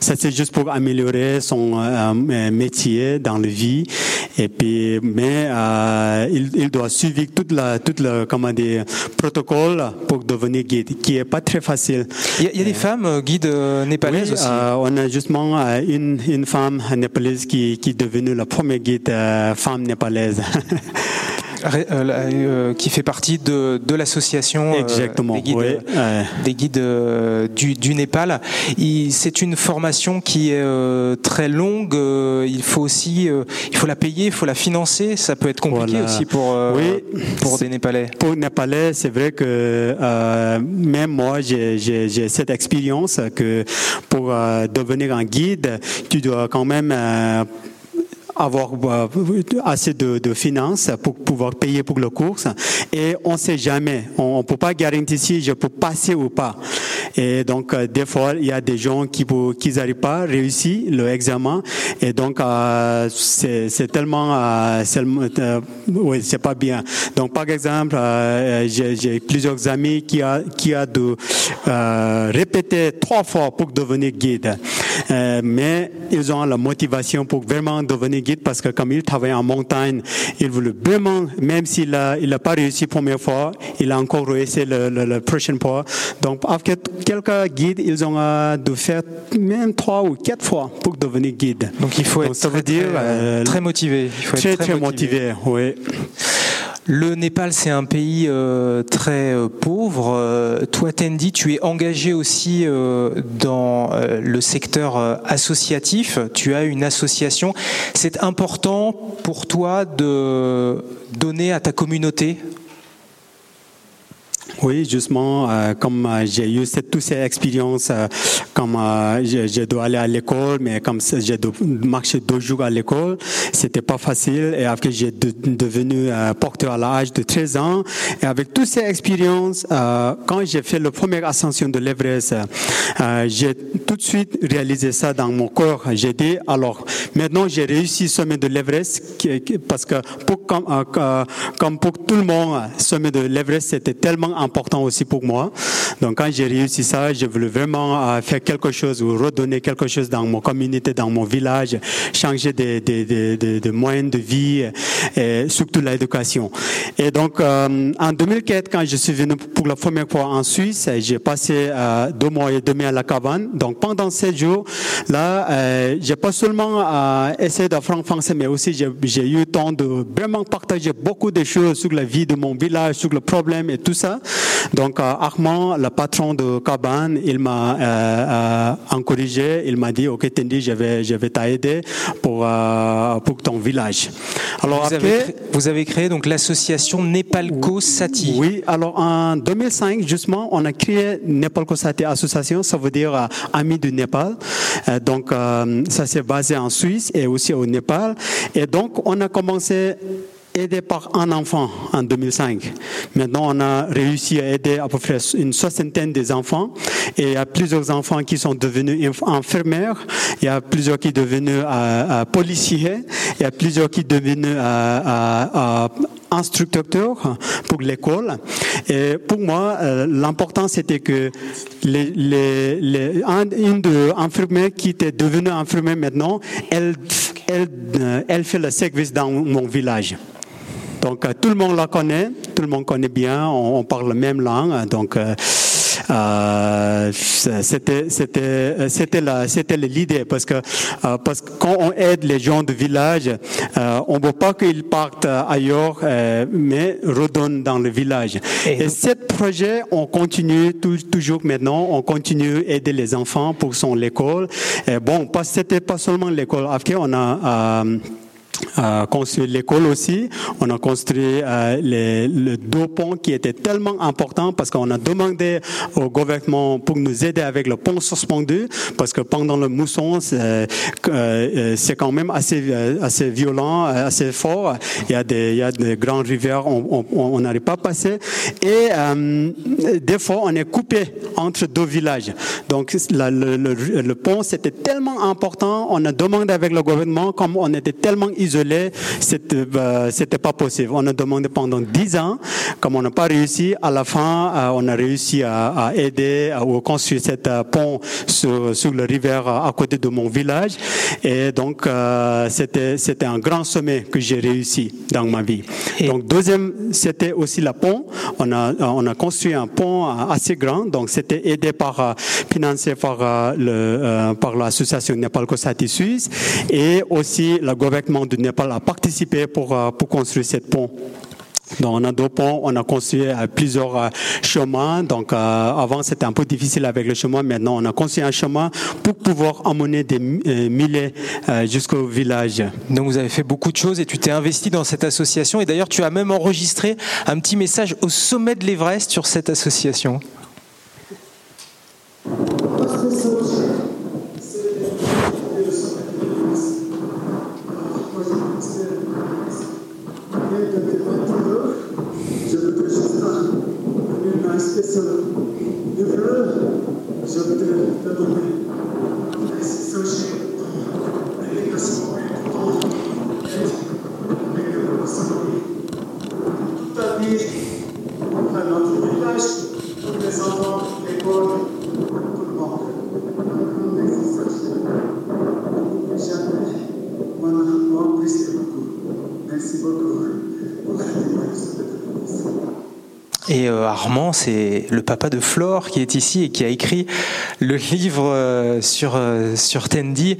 ça, c'est juste pour améliorer son métier dans le vie et puis, mais euh, il, il, doit suivre toute la, toute le, comment dire, protocole pour devenir guide, qui est pas très facile. Il y a, il y a des femmes euh, guides euh, népalaises oui, aussi. Euh, on a justement une, une femme népalaise qui, qui est devenue la première guide femme népalaise. (laughs) Euh, euh, qui fait partie de, de l'association euh, des guides, oui. des guides du, du, Népal. C'est une formation qui est très longue. il faut aussi, il faut la payer, il faut la financer. Ça peut être compliqué voilà. aussi pour oui, pour des Népalais. Pour Népalais, c'est vrai que même moi, j'ai cette expérience que pour devenir un guide, tu dois quand même avoir euh, assez de, finances pour pouvoir payer pour le course et on sait jamais. On, ne peut pas garantir si je peux passer ou pas. Et donc euh, des fois il y a des gens qui qui n'arrivent pas à réussir le examen. Et donc euh, c'est tellement euh, euh, oui c'est pas bien. Donc par exemple j'ai plusieurs amis qui a qui a de répéter trois fois pour devenir guide. Mais ils ont la motivation pour vraiment devenir guide parce que comme il travaille en montagne, il voulait vraiment, même s'il a, il a pas réussi la première fois, il a encore réussi le, le, le prochaine fois. Donc, après quelques guides, ils ont euh, de faire même trois ou quatre fois pour devenir guide. Donc, il faut être ça très, veut dire, très, euh, très motivé. Il faut très, être très, très motivé. motivé oui. Le Népal, c'est un pays euh, très euh, pauvre. Euh, toi, Tendi, tu es engagé aussi euh, dans le secteur associatif. Tu as une association. C'est important pour toi de donner à ta communauté oui, justement, euh, comme euh, j'ai eu toutes ces expériences, euh, comme je, je, dois aller à l'école, mais comme j'ai marché deux jours à l'école, c'était pas facile. Et après, j'ai de, devenu porteur à l'âge de 13 ans. Et avec toutes ces expériences, quand j'ai fait la première ascension de l'Everest, j'ai tout de suite réalisé ça dans mon corps. J'ai dit, alors, maintenant, j'ai réussi sommet de l'Everest, parce que pour, comme, pour tout le monde, sommet de l'Everest, c'était tellement important aussi pour moi. Donc quand j'ai réussi ça, je voulais vraiment faire quelque chose ou redonner quelque chose dans mon communauté, dans mon village, changer des, moyens de vie et surtout l'éducation. Et donc euh, en 2004, quand je suis venu pour la première fois en Suisse, j'ai passé euh, deux mois et demi à la cabane. Donc pendant sept jours, là, euh, j'ai pas seulement euh, essayé d'apprendre français, mais aussi j'ai eu le temps de vraiment partager beaucoup de choses sur la vie de mon village, sur le problème et tout ça. Donc euh, Armand, le patron de cabane, il m'a euh, euh, encouragé, il m'a dit OK Tendi, je vais je vais t'aider pour pour ton village. Alors vous, après, avez créé, vous avez créé donc l'association Nepalco Sati. Oui, alors en 2005 justement, on a créé Nepalco Sati association, ça veut dire amis du Népal. Donc ça s'est basé en Suisse et aussi au Népal et donc on a commencé aidé par un enfant en 2005. Maintenant, on a réussi à aider à peu près une soixantaine des enfants et il y a plusieurs enfants qui sont devenus infirmières, il y a plusieurs qui sont devenus euh, policiers, il y a plusieurs qui sont devenus instructeurs pour l'école. Et pour moi, l'important c'était que les, les, les, une de infirmières qui était devenue infirmière maintenant, elle, elle, elle fait le service dans mon village. Donc tout le monde la connaît, tout le monde connaît bien, on, parle la même langue. Donc euh, c'était c'était c'était la c'était l'idée parce que euh, parce que quand on aide les gens du village, euh, on veut pas qu'ils partent ailleurs, euh, mais redonnent dans le village. Et, ce projet, on continue toujours maintenant, on continue à aider les enfants pour son école. Et bon, pas c'était pas seulement l'école. Après, on a euh, construit l'école aussi. On a construit euh, le deux ponts qui était tellement important parce qu'on a demandé au gouvernement pour nous aider avec le pont suspendu parce que pendant le mousson, c'est euh, quand même assez, assez violent, assez fort. Il y a des, il y a des grandes rivières, on n'arrive pas à passer. Et des fois, on est coupé entre deux villages. Donc, le, le, le, pont, c'était tellement important. On a demandé avec le gouvernement, comme on était tellement isolé, c'était euh, c'était pas possible. On a demandé pendant dix ans, comme on n'a pas réussi, à la fin, euh, on a réussi à, à aider à construire cet euh, pont sur, sur le rivière à côté de mon village. Et donc, c'était c'était un grand sommet que j'ai réussi dans ma vie. Donc, deuxième, c'était aussi la pont. On a on a construit un pont assez grand. Donc, c'était aidé par financé par le par l'association Népal Kosati Suisse et aussi le gouvernement du Népal a participé pour, euh, pour construire cette pont. Donc, on a deux ponts, on a construit euh, plusieurs euh, chemins. Donc, avant, c'était un peu difficile avec le chemin. Maintenant, on a construit un chemin pour pouvoir emmener des milliers jusqu'au village. Donc, vous avez fait beaucoup de choses et tu t'es investi dans cette association. Et d'ailleurs, tu as même enregistré un petit message au sommet de l'Everest sur cette association. Et euh, Armand, c'est le papa de Flore qui est ici et qui a écrit le livre euh, sur euh, sur Tendi.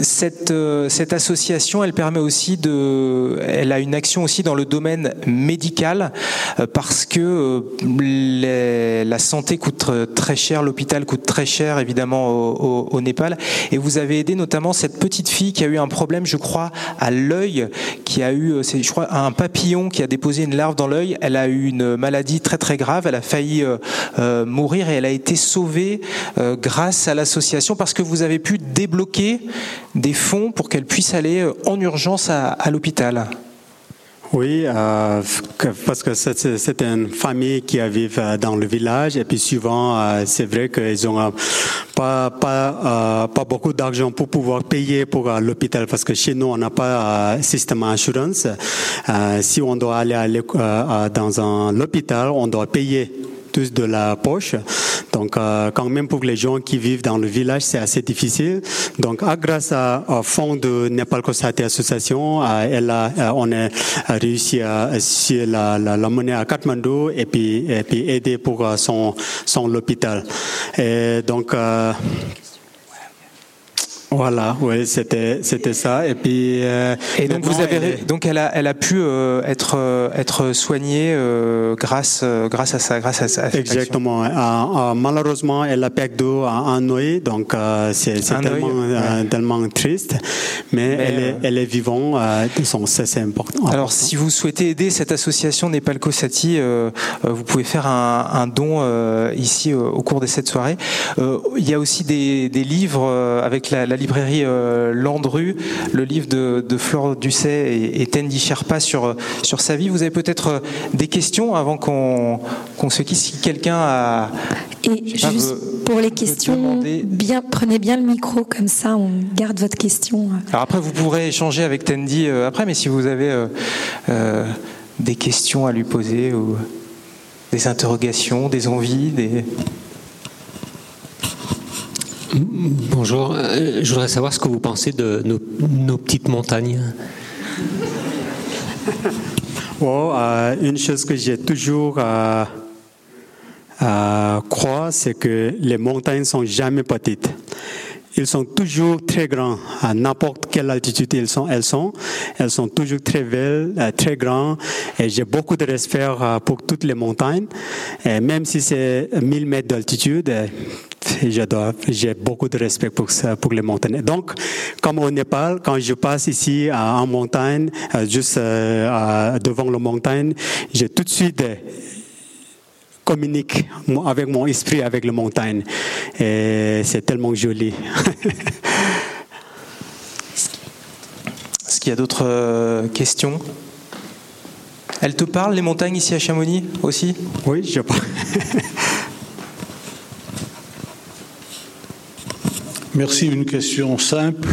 cette cette association, elle permet aussi de, elle a une action aussi dans le domaine médical parce que la santé coûte très cher, l'hôpital coûte très cher évidemment au, au, Népal. Et vous avez aidé notamment cette petite fille qui a eu un problème, je crois, à l'œil, qui a eu, je crois, un papillon qui a déposé une larve dans l'œil. Elle a eu une maladie très très grave. Elle a failli euh, euh, mourir et elle a été sauvée euh, grâce à l'association parce que vous avez pu débloquer des fonds pour qu'elle puisse aller en urgence à, l'hôpital. Oui, parce que c'est une famille qui vit dans le village et puis souvent c'est vrai qu'ils ont pas pas pas beaucoup d'argent pour pouvoir payer pour l'hôpital parce que chez nous on n'a pas un système d'assurance. si on doit aller à dans un hôpital, on doit payer tous de la poche. Donc, euh, quand même pour les gens qui vivent dans le village, c'est assez difficile. Donc, grâce à, au fonds de Nepal Kosati Association, euh, elle a, euh, on a réussi à la, la, la monnaie à Kathmandu et puis, et puis aider pour son, son l'hôpital. Et donc, voilà, oui, c'était c'était ça. Et puis euh, et donc vous avez elle donc elle a elle a pu euh, être euh, être soignée euh, grâce grâce à ça grâce à ça. Exactement. malheureusement, elle a perdu un œil, donc c'est tellement tellement triste. Mais, elle est elle est vivante, c'est important. Alors si vous souhaitez aider cette association Népal Kosati, vous pouvez faire un, un don ici au cours de cette soirée. il y a aussi des, des livres avec la, la librairie Landru, le livre de, de Flore Dusset et, et Tendi Sherpa sur, sur sa vie. Vous avez peut-être des questions avant qu'on se quitte Si quelqu'un a. Et juste pour les questions, bien, prenez bien le micro, comme ça on garde votre question. Alors après, vous pourrez échanger avec Tendi après, mais si vous avez des questions à lui poser ou des interrogations, des envies, des... Bonjour, euh, je voudrais savoir ce que vous pensez de nos, petites montagnes. (laughs) Oh, euh, une chose que j'ai toujours euh, croire, c'est que les montagnes sont jamais petites ils sont toujours très grands. À n'importe quelle altitude elles sont, elles sont toujours très belles, euh, très grands. Et j'ai beaucoup de respect euh, pour toutes les montagnes. Même si c'est 1000 mètres d'altitude, euh, (laughs) j'ai beaucoup de respect pour ça, pour les montagnes. Donc, comme au Népal, quand je passe ici en montagne, juste devant la montagne, j'ai tout de suite communique avec mon esprit, avec la montagne. Et c'est tellement joli. (laughs) Est-ce qu'il y a d'autres euh, questions? Elles te parlent, les montagnes ici à Chamonix aussi? Oui, je parle. (laughs) Merci. Une question simple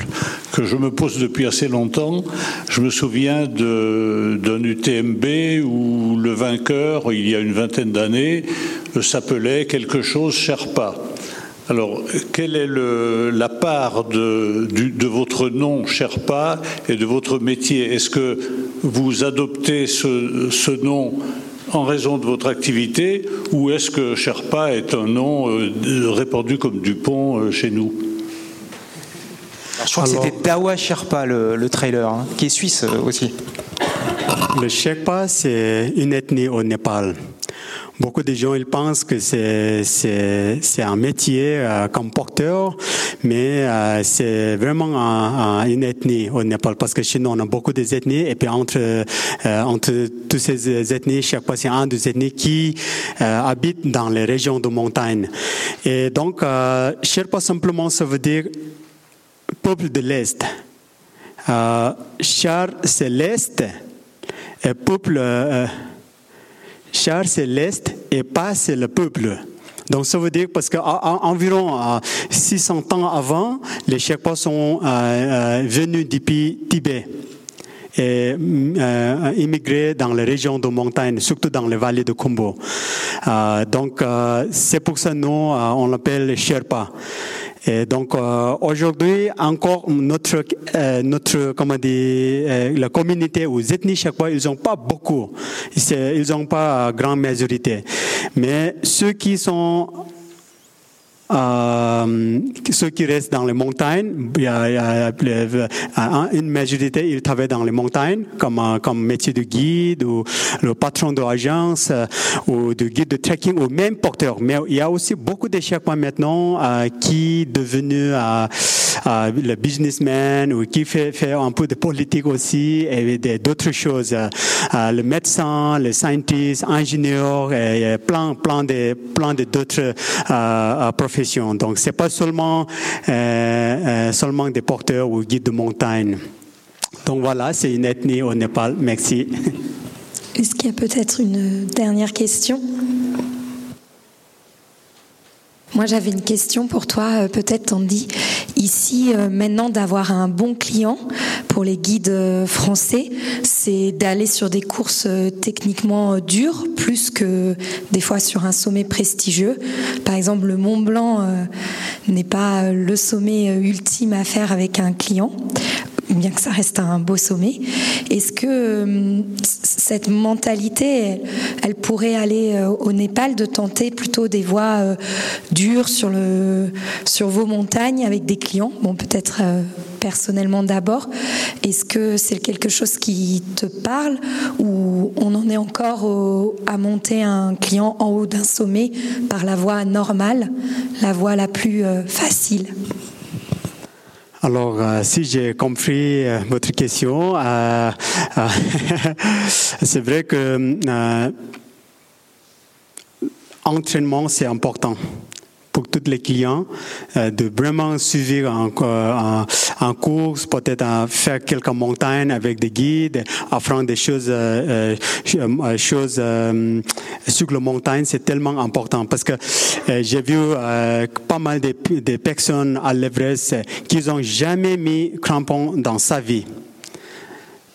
que je me pose depuis assez longtemps. Je me souviens d'un UTMB où le vainqueur, il y a une vingtaine d'années, s'appelait quelque chose Sherpa. Alors, quelle est la part de, de, votre nom Sherpa et de votre métier? Est-ce que vous adoptez ce, ce, nom en raison de votre activité ou est-ce que Sherpa est un nom euh, répandu comme Dupont euh, chez nous? Je crois que c'était Dawa Sherpa, le, trailer, hein, qui est suisse euh, aussi. Le Sherpa, c'est une ethnie au Népal. Beaucoup de gens ils pensent que c'est c'est un métier euh, comme porteur, mais euh, c'est vraiment une ethnie au Népal parce que chez nous on a beaucoup d'ethnies et puis entre entre toutes ces ethnies, chaque fois c'est un des ethnies qui habitent dans les régions de montagne. Et donc Sherpa simplement ça veut dire peuple de l'Est. Euh, char, c'est l'Est. Et peuple, euh, char. Et pas, c'est le peuple. Donc ça veut dire parce qu'environ 600 ans avant, les Sherpas sont euh, venus depuis Tibet et euh, immigrés dans les régions de montagne, surtout dans les vallées de Kumbo. donc c'est pour ça nous on l'appelle Sherpa. Et donc euh, aujourd'hui encore notre euh, notre comment dire euh, la communauté aux ethnies chaque fois ils ont pas beaucoup. Ils ont pas grande majorité. Mais ceux qui sont euh, ceux qui restent dans les montagnes, il y a, a une majorité, ils travaillent dans les montagnes comme, comme métier de guide ou le patron de l'agence euh, ou de guide de trekking ou même porteur. Mais il y a aussi beaucoup de chefs maintenant euh, qui devenus euh, euh, le businessman ou qui fait, fait un peu de politique aussi et d'autres choses. Euh, le médecin, le scientist, ingénieur, et plein, plein de, plein de d'autres euh, professions. Donc c'est pas seulement seulement des porteurs ou guides de montagne. Donc voilà, c'est une ethnie au Népal. Merci. Est-ce qu'il y a peut-être une dernière question? Moi, j'avais une question pour toi, euh, peut-être, Tandy. Ici, euh, maintenant, d'avoir un bon client pour les guides euh, français, c'est d'aller sur des courses techniquement dures, plus que des fois sur un sommet prestigieux. Par exemple, le Mont Blanc n'est pas le sommet ultime à faire avec un client bien que ça reste un beau sommet. Est-ce que euh, cette mentalité, elle, pourrait aller euh, au Népal de tenter plutôt des voies euh, dures sur, vos montagnes avec des clients? Bon, peut-être personnellement d'abord. Est-ce que c'est quelque chose qui te parle ou on en est encore à monter un client en haut d'un sommet par la voie normale, la voie la plus facile? Alors, euh, si j'ai compris euh, votre question, euh, (laughs) c'est vrai que entraînement, c'est important pour tous les clients, de vraiment suivre en, en course, peut-être faire quelques montagnes avec des guides, apprendre des choses, choses sur la montagne, c'est tellement important parce que j'ai vu pas mal de, de personnes à l'Everest qui n'ont jamais mis crampons dans sa vie.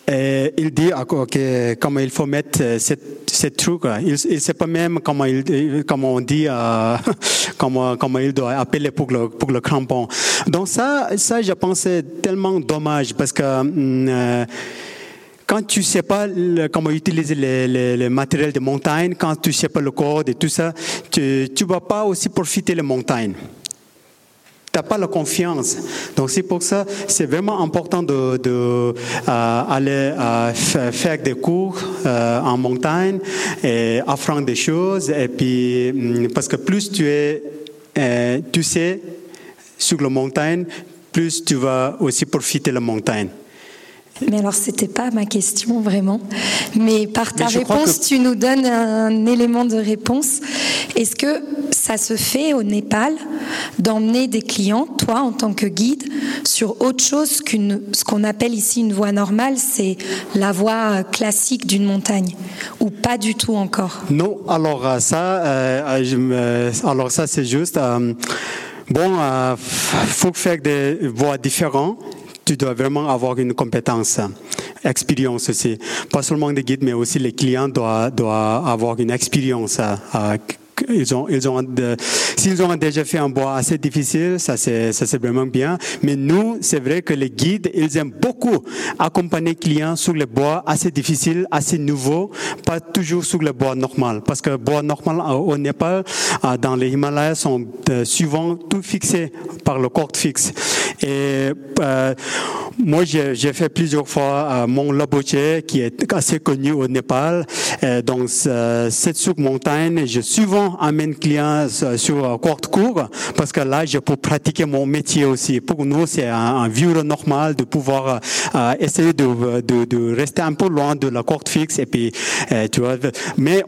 Et il dit okay, comment il faut mettre cette, cette truc. Il ne sait pas même comment, il, comment on dit, euh, (laughs) comment, comment il doit appeler pour le, pour le crampon. Donc ça, ça, je pense, c'est tellement dommage parce que euh, quand tu sais pas le, comment utiliser les, les, les, matériels de montagne, quand tu sais pas le code et tout ça, tu ne vas pas aussi profiter des montagnes tu n'as pas la confiance. Donc c'est pour ça, c'est vraiment important de, de euh, aller euh, faire des cours euh, en montagne et apprendre des choses. Et puis hum, parce que plus tu es, euh, tu sais sur la montagne, plus tu vas aussi profiter de la montagne. Mais alors, c'était pas ma question vraiment. Mais par ta réponse, que... tu nous donnes un élément de réponse. Est-ce que ça se fait au Népal d'emmener des clients, toi en tant que guide, sur autre chose qu'une, ce qu'on appelle ici une voie normale, c'est la voie classique d'une montagne, ou pas du tout encore? Non. Alors euh, ça, euh, me, alors ça c'est juste. Euh, bon, il euh, faut faire des voies différentes tu dois vraiment avoir une compétence, expérience aussi. Pas seulement des guides, mais aussi les clients doivent, doivent avoir une expérience ils ont, ont, s'ils ont déjà fait un bois assez difficile, ça c'est, vraiment bien. Mais nous, c'est vrai que les guides, ils aiment beaucoup accompagner clients sur les bois assez difficiles, assez nouveaux, pas toujours sur le bois normal. Parce que bois normal au Népal, dans les Himalayas, sont euh, souvent tout fixés par le corde fixe. Et euh, moi, j'ai, fait plusieurs fois euh, mon Laboche, qui est assez connu au Népal. Et donc, euh, cette sous-montagne, je souvent amène clients sur courte cours parce que là, je peux pratiquer mon métier aussi. Pour nous, c'est un, vieux normal de pouvoir euh, essayer de, de, rester un peu loin de la courte fixe et puis, euh, tu vois, mais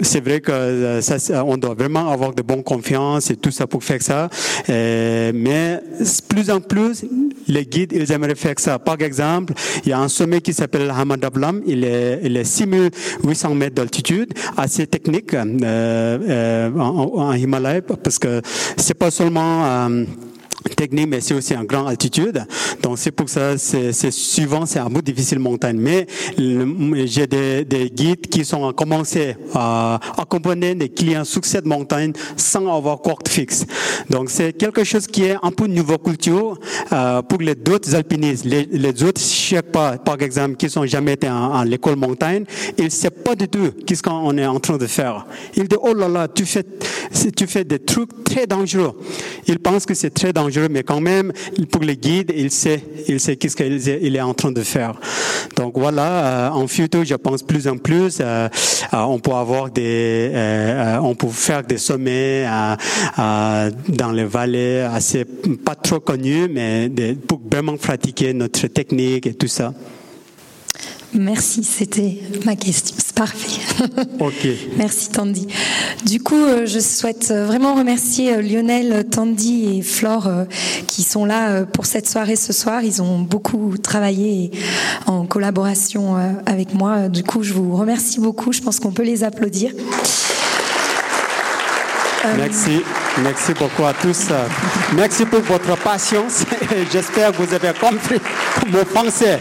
c'est vrai que euh, ça, on doit vraiment avoir de bonnes confiance et tout ça pour faire ça. Euh, mais plus en plus, les guides, ils aimeraient faire ça. Par exemple, il y a un sommet qui s'appelle Hamadablam. Il est, il est 6800 mètres d'altitude, assez technique. Euh, euh, en, en, Himalaya parce que c'est pas seulement euh, technique, mais c'est aussi en grande altitude. Donc c'est pour ça, c'est souvent c'est un peu difficile montagne. Mais j'ai des, des, guides qui sont commencé à accompagner des clients sur cette montagne sans avoir corde fixe. Donc c'est quelque chose qui est un peu nouvelle culture euh, pour les autres alpinistes. Les, les autres pas par exemple, qui sont jamais été en, l'école montagne, ils ne savent pas du tout qu'est-ce qu'on est en train de faire. Ils disent oh là là, tu fais tu fais des trucs très dangereux. Ils pensent que c'est très dangereux mais quand même, pour les guides, il sait, il sait qu'est-ce qu'il est en train de faire. Donc voilà, euh, en futur, je pense plus en plus, euh, euh, on peut avoir des, on peut faire des sommets dans les vallées assez pas trop connus, mais pour vraiment pratiquer notre technique et tout ça. Merci, c'était ma question. C'est parfait. (laughs) Ok. Merci Tandy. Du coup, euh, je souhaite vraiment remercier euh, Lionel, Tandy et Flore euh, qui sont là pour cette soirée ce soir. Ils ont beaucoup travaillé en collaboration avec moi. Du coup, je vous remercie beaucoup. Je pense qu'on peut les applaudir. Merci, merci beaucoup à tous. Merci pour votre patience. (laughs) J'espère que vous avez compris mon français.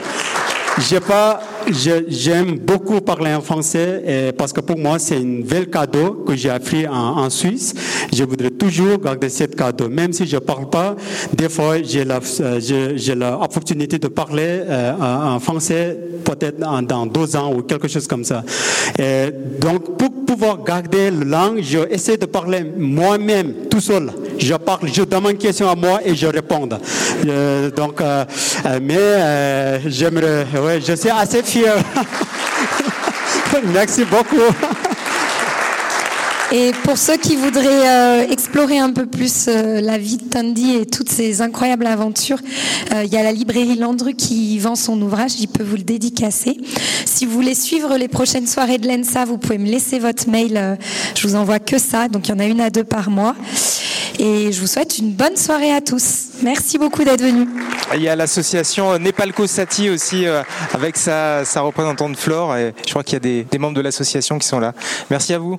J'ai pas J'aime beaucoup parler en français et parce que pour moi, c'est un bel cadeau que j'ai appris en, en, Suisse. Je voudrais toujours garder ce cadeau. Même si je parle pas, des fois, j'ai l'opportunité de parler euh, en français peut-être dans deux ans ou quelque chose comme ça. Et donc, pour pouvoir garder la langue, j'essaie de parler moi-même, tout seul. Je parle, je demande une question à moi et je réponds. Euh, donc, euh, mais euh, j'aimerais, ouais, je suis assez fier Merci beaucoup. Et pour ceux qui voudraient euh, explorer un peu plus euh, la vie de Tandy et toutes ces incroyables aventures, euh, il y a la librairie Landru qui vend son ouvrage, il peut vous le dédicacer. Si vous voulez suivre les prochaines soirées de l'ENSA, vous pouvez me laisser votre mail, je vous envoie que ça, donc il y en a une à deux par mois. Et je vous souhaite une bonne soirée à tous. Merci beaucoup d'être venus. Il y a l'association Nepalco Sati aussi avec sa, représentante Flore. Et je crois qu'il y a des membres de l'association qui sont là. Merci à vous.